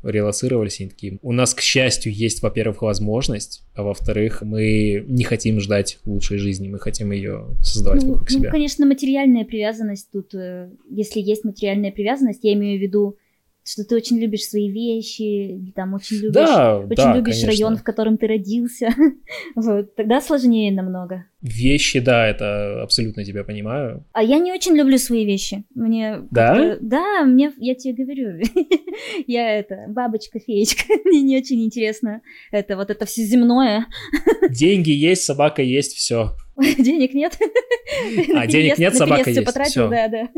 релацировались, они такие, у нас, к счастью, есть, во-первых, возможность, а во-вторых, мы не хотим ждать лучшей жизни, мы хотим ее создавать ну, вокруг ну, себя. конечно, материальная привязанность тут, э, если есть материальная привязанность, я имею в виду что ты очень любишь свои вещи, там очень любишь, да, очень да, любишь конечно. район, в котором ты родился. вот, тогда сложнее намного. Вещи, да, это абсолютно тебя понимаю. А я не очень люблю свои вещи. Мне да? Да, мне, я тебе говорю, я это бабочка-феечка. мне не очень интересно это вот это все земное. Деньги есть, собака есть, все. Денег нет. А денег нет, собака есть. Потратил, да, да.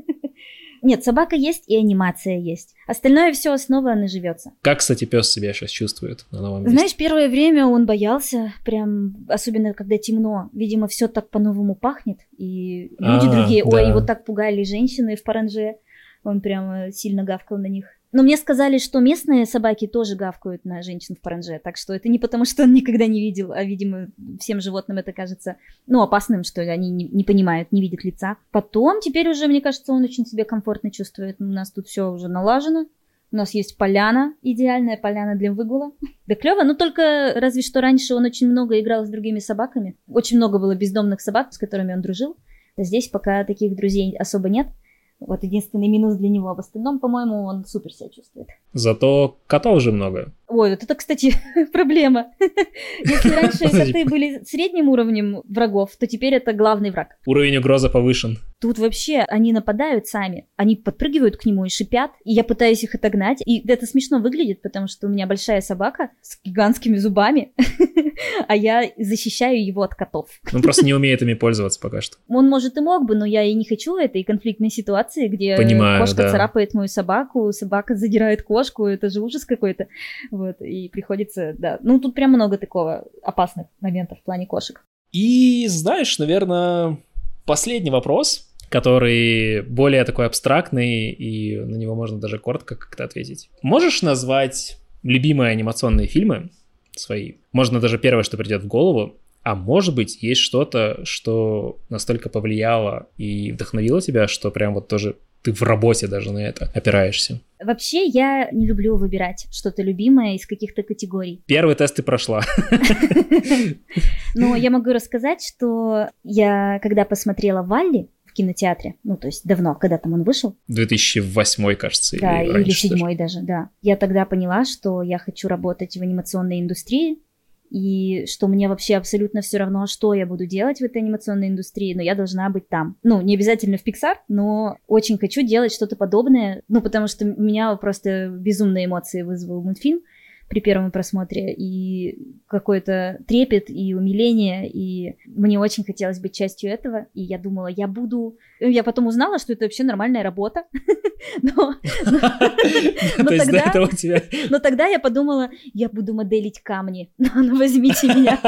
Нет, собака есть и анимация есть. Остальное все основано живется. Как, кстати, пес себя сейчас чувствует на новом месте? Знаешь, первое время он боялся, прям, особенно когда темно. Видимо, все так по-новому пахнет. И люди а, другие, да. ой, его так пугали женщины в паранже. Он прям сильно гавкал на них. Но мне сказали, что местные собаки тоже гавкают на женщин в паранже, так что это не потому, что он никогда не видел, а, видимо, всем животным это кажется, ну, опасным, что они не, не понимают, не видят лица. Потом, теперь уже, мне кажется, он очень себя комфортно чувствует. У нас тут все уже налажено. У нас есть поляна, идеальная поляна для выгула. Да клево, но только разве что раньше он очень много играл с другими собаками. Очень много было бездомных собак, с которыми он дружил. Здесь пока таких друзей особо нет. Вот единственный минус для него. В остальном, по-моему, он супер себя чувствует. Зато котов уже много. Ой, вот это, кстати, проблема. Если раньше коты были средним уровнем врагов, то теперь это главный враг. Уровень угрозы повышен. Тут вообще они нападают сами. Они подпрыгивают к нему и шипят. И я пытаюсь их отогнать. И это смешно выглядит, потому что у меня большая собака с гигантскими зубами, а я защищаю его от котов. Он просто не умеет ими пользоваться пока что. Он, может, и мог бы, но я и не хочу этой конфликтной ситуации, где Понимаю, кошка да. царапает мою собаку, собака задирает кошку. Это же ужас какой-то. Вот, и приходится, да. Ну, тут прям много такого опасных моментов в плане кошек. И знаешь, наверное, последний вопрос который более такой абстрактный, и на него можно даже коротко как-то ответить. Можешь назвать любимые анимационные фильмы свои? Можно даже первое, что придет в голову, а может быть, есть что-то, что настолько повлияло и вдохновило тебя, что прям вот тоже ты в работе даже на это опираешься? Вообще, я не люблю выбирать что-то любимое из каких-то категорий. Первый тест ты прошла. Но я могу рассказать, что я, когда посмотрела Валли, кинотеатре. Ну, то есть давно, когда там он вышел. 2008, кажется, да, или или седьмой даже. даже, да. Я тогда поняла, что я хочу работать в анимационной индустрии, и что мне вообще абсолютно все равно, что я буду делать в этой анимационной индустрии, но я должна быть там. Ну, не обязательно в Pixar, но очень хочу делать что-то подобное, ну, потому что меня просто безумные эмоции вызвал мультфильм, при первом просмотре, и какой-то трепет, и умиление, и мне очень хотелось быть частью этого, и я думала, я буду... Я потом узнала, что это вообще нормальная работа, но тогда я подумала, я буду моделить камни, ну возьмите меня,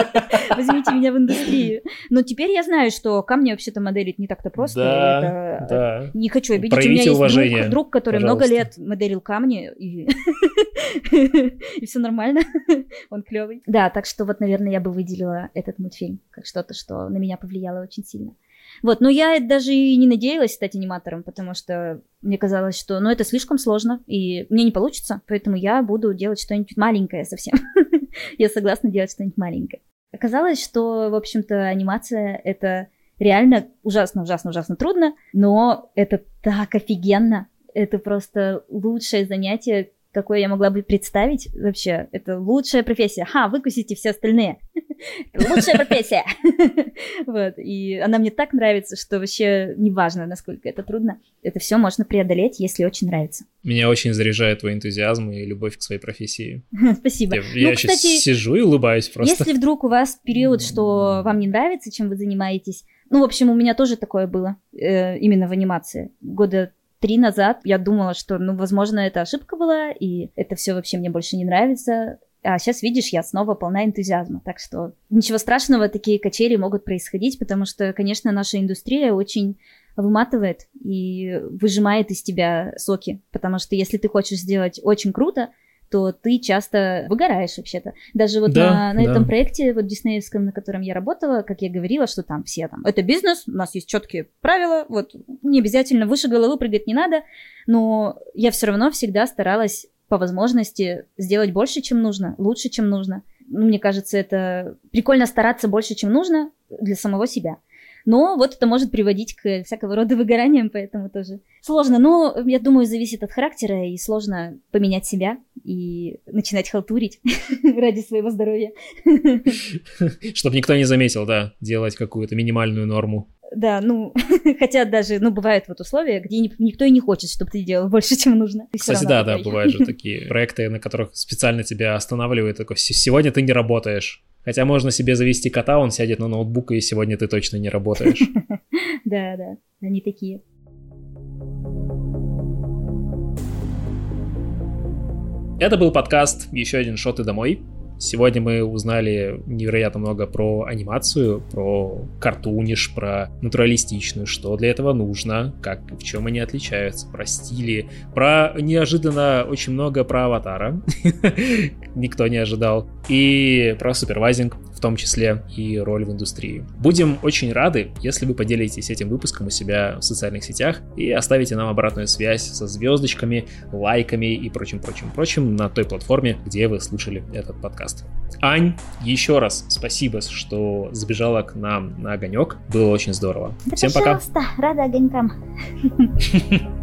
возьмите меня в индустрию. Но теперь я знаю, что камни вообще-то моделить не так-то просто. Не хочу обидеть, у меня есть друг, который много лет моделил камни, и все нормально, он клевый. Да, так что вот, наверное, я бы выделила этот мультфильм как что-то, что на меня повлияло очень сильно. Вот, но я даже и не надеялась стать аниматором, потому что мне казалось, что, ну, это слишком сложно, и мне не получится, поэтому я буду делать что-нибудь маленькое совсем. я согласна делать что-нибудь маленькое. Оказалось, что, в общем-то, анимация — это реально ужасно-ужасно-ужасно трудно, но это так офигенно. Это просто лучшее занятие, какое я могла бы представить вообще. Это лучшая профессия. Ха, выкусите все остальные. Лучшая профессия. Вот. И она мне так нравится, что вообще неважно, насколько это трудно. Это все можно преодолеть, если очень нравится. Меня очень заряжает твой энтузиазм и любовь к своей профессии. Спасибо. Я, ну, сейчас сижу и улыбаюсь просто. Если вдруг у вас период, что вам не нравится, чем вы занимаетесь, ну, в общем, у меня тоже такое было, э, именно в анимации. Года три назад я думала, что, ну, возможно, это ошибка была, и это все вообще мне больше не нравится. А сейчас, видишь, я снова полна энтузиазма. Так что ничего страшного, такие качели могут происходить, потому что, конечно, наша индустрия очень выматывает и выжимает из тебя соки. Потому что если ты хочешь сделать очень круто, то ты часто выгораешь вообще-то. Даже вот да, на, на да. этом проекте, вот диснеевском, на котором я работала, как я говорила, что там все там, это бизнес, у нас есть четкие правила, вот не обязательно выше головы прыгать не надо, но я все равно всегда старалась по возможности сделать больше, чем нужно, лучше, чем нужно. Ну, мне кажется, это прикольно стараться больше, чем нужно для самого себя. Но вот это может приводить к всякого рода выгораниям, поэтому тоже сложно. Но, я думаю, зависит от характера, и сложно поменять себя и начинать халтурить ради своего здоровья. Чтобы никто не заметил, да, делать какую-то минимальную норму. Да, ну, хотя даже, ну, бывают вот условия, где никто и не хочет, чтобы ты делал больше, чем нужно. Кстати, да, да, бывают же такие проекты, на которых специально тебя останавливают, такой, сегодня ты не работаешь. Хотя можно себе завести кота, он сядет на ноутбук, и сегодня ты точно не работаешь. Да, да, они такие. Это был подкаст «Еще один шот и домой». Сегодня мы узнали невероятно много про анимацию, про картуниш, про натуралистичную, что для этого нужно, как в чем они отличаются, про стили, про неожиданно очень много про аватара, никто не ожидал, и про супервайзинг, в том числе и роль в индустрии. Будем очень рады, если вы поделитесь этим выпуском у себя в социальных сетях и оставите нам обратную связь со звездочками, лайками и прочим-прочим-прочим на той платформе, где вы слушали этот подкаст. Ань, еще раз спасибо, что забежала к нам на огонек. Было очень здорово. Да, Всем пожалуйста, пока. Рада огонькам.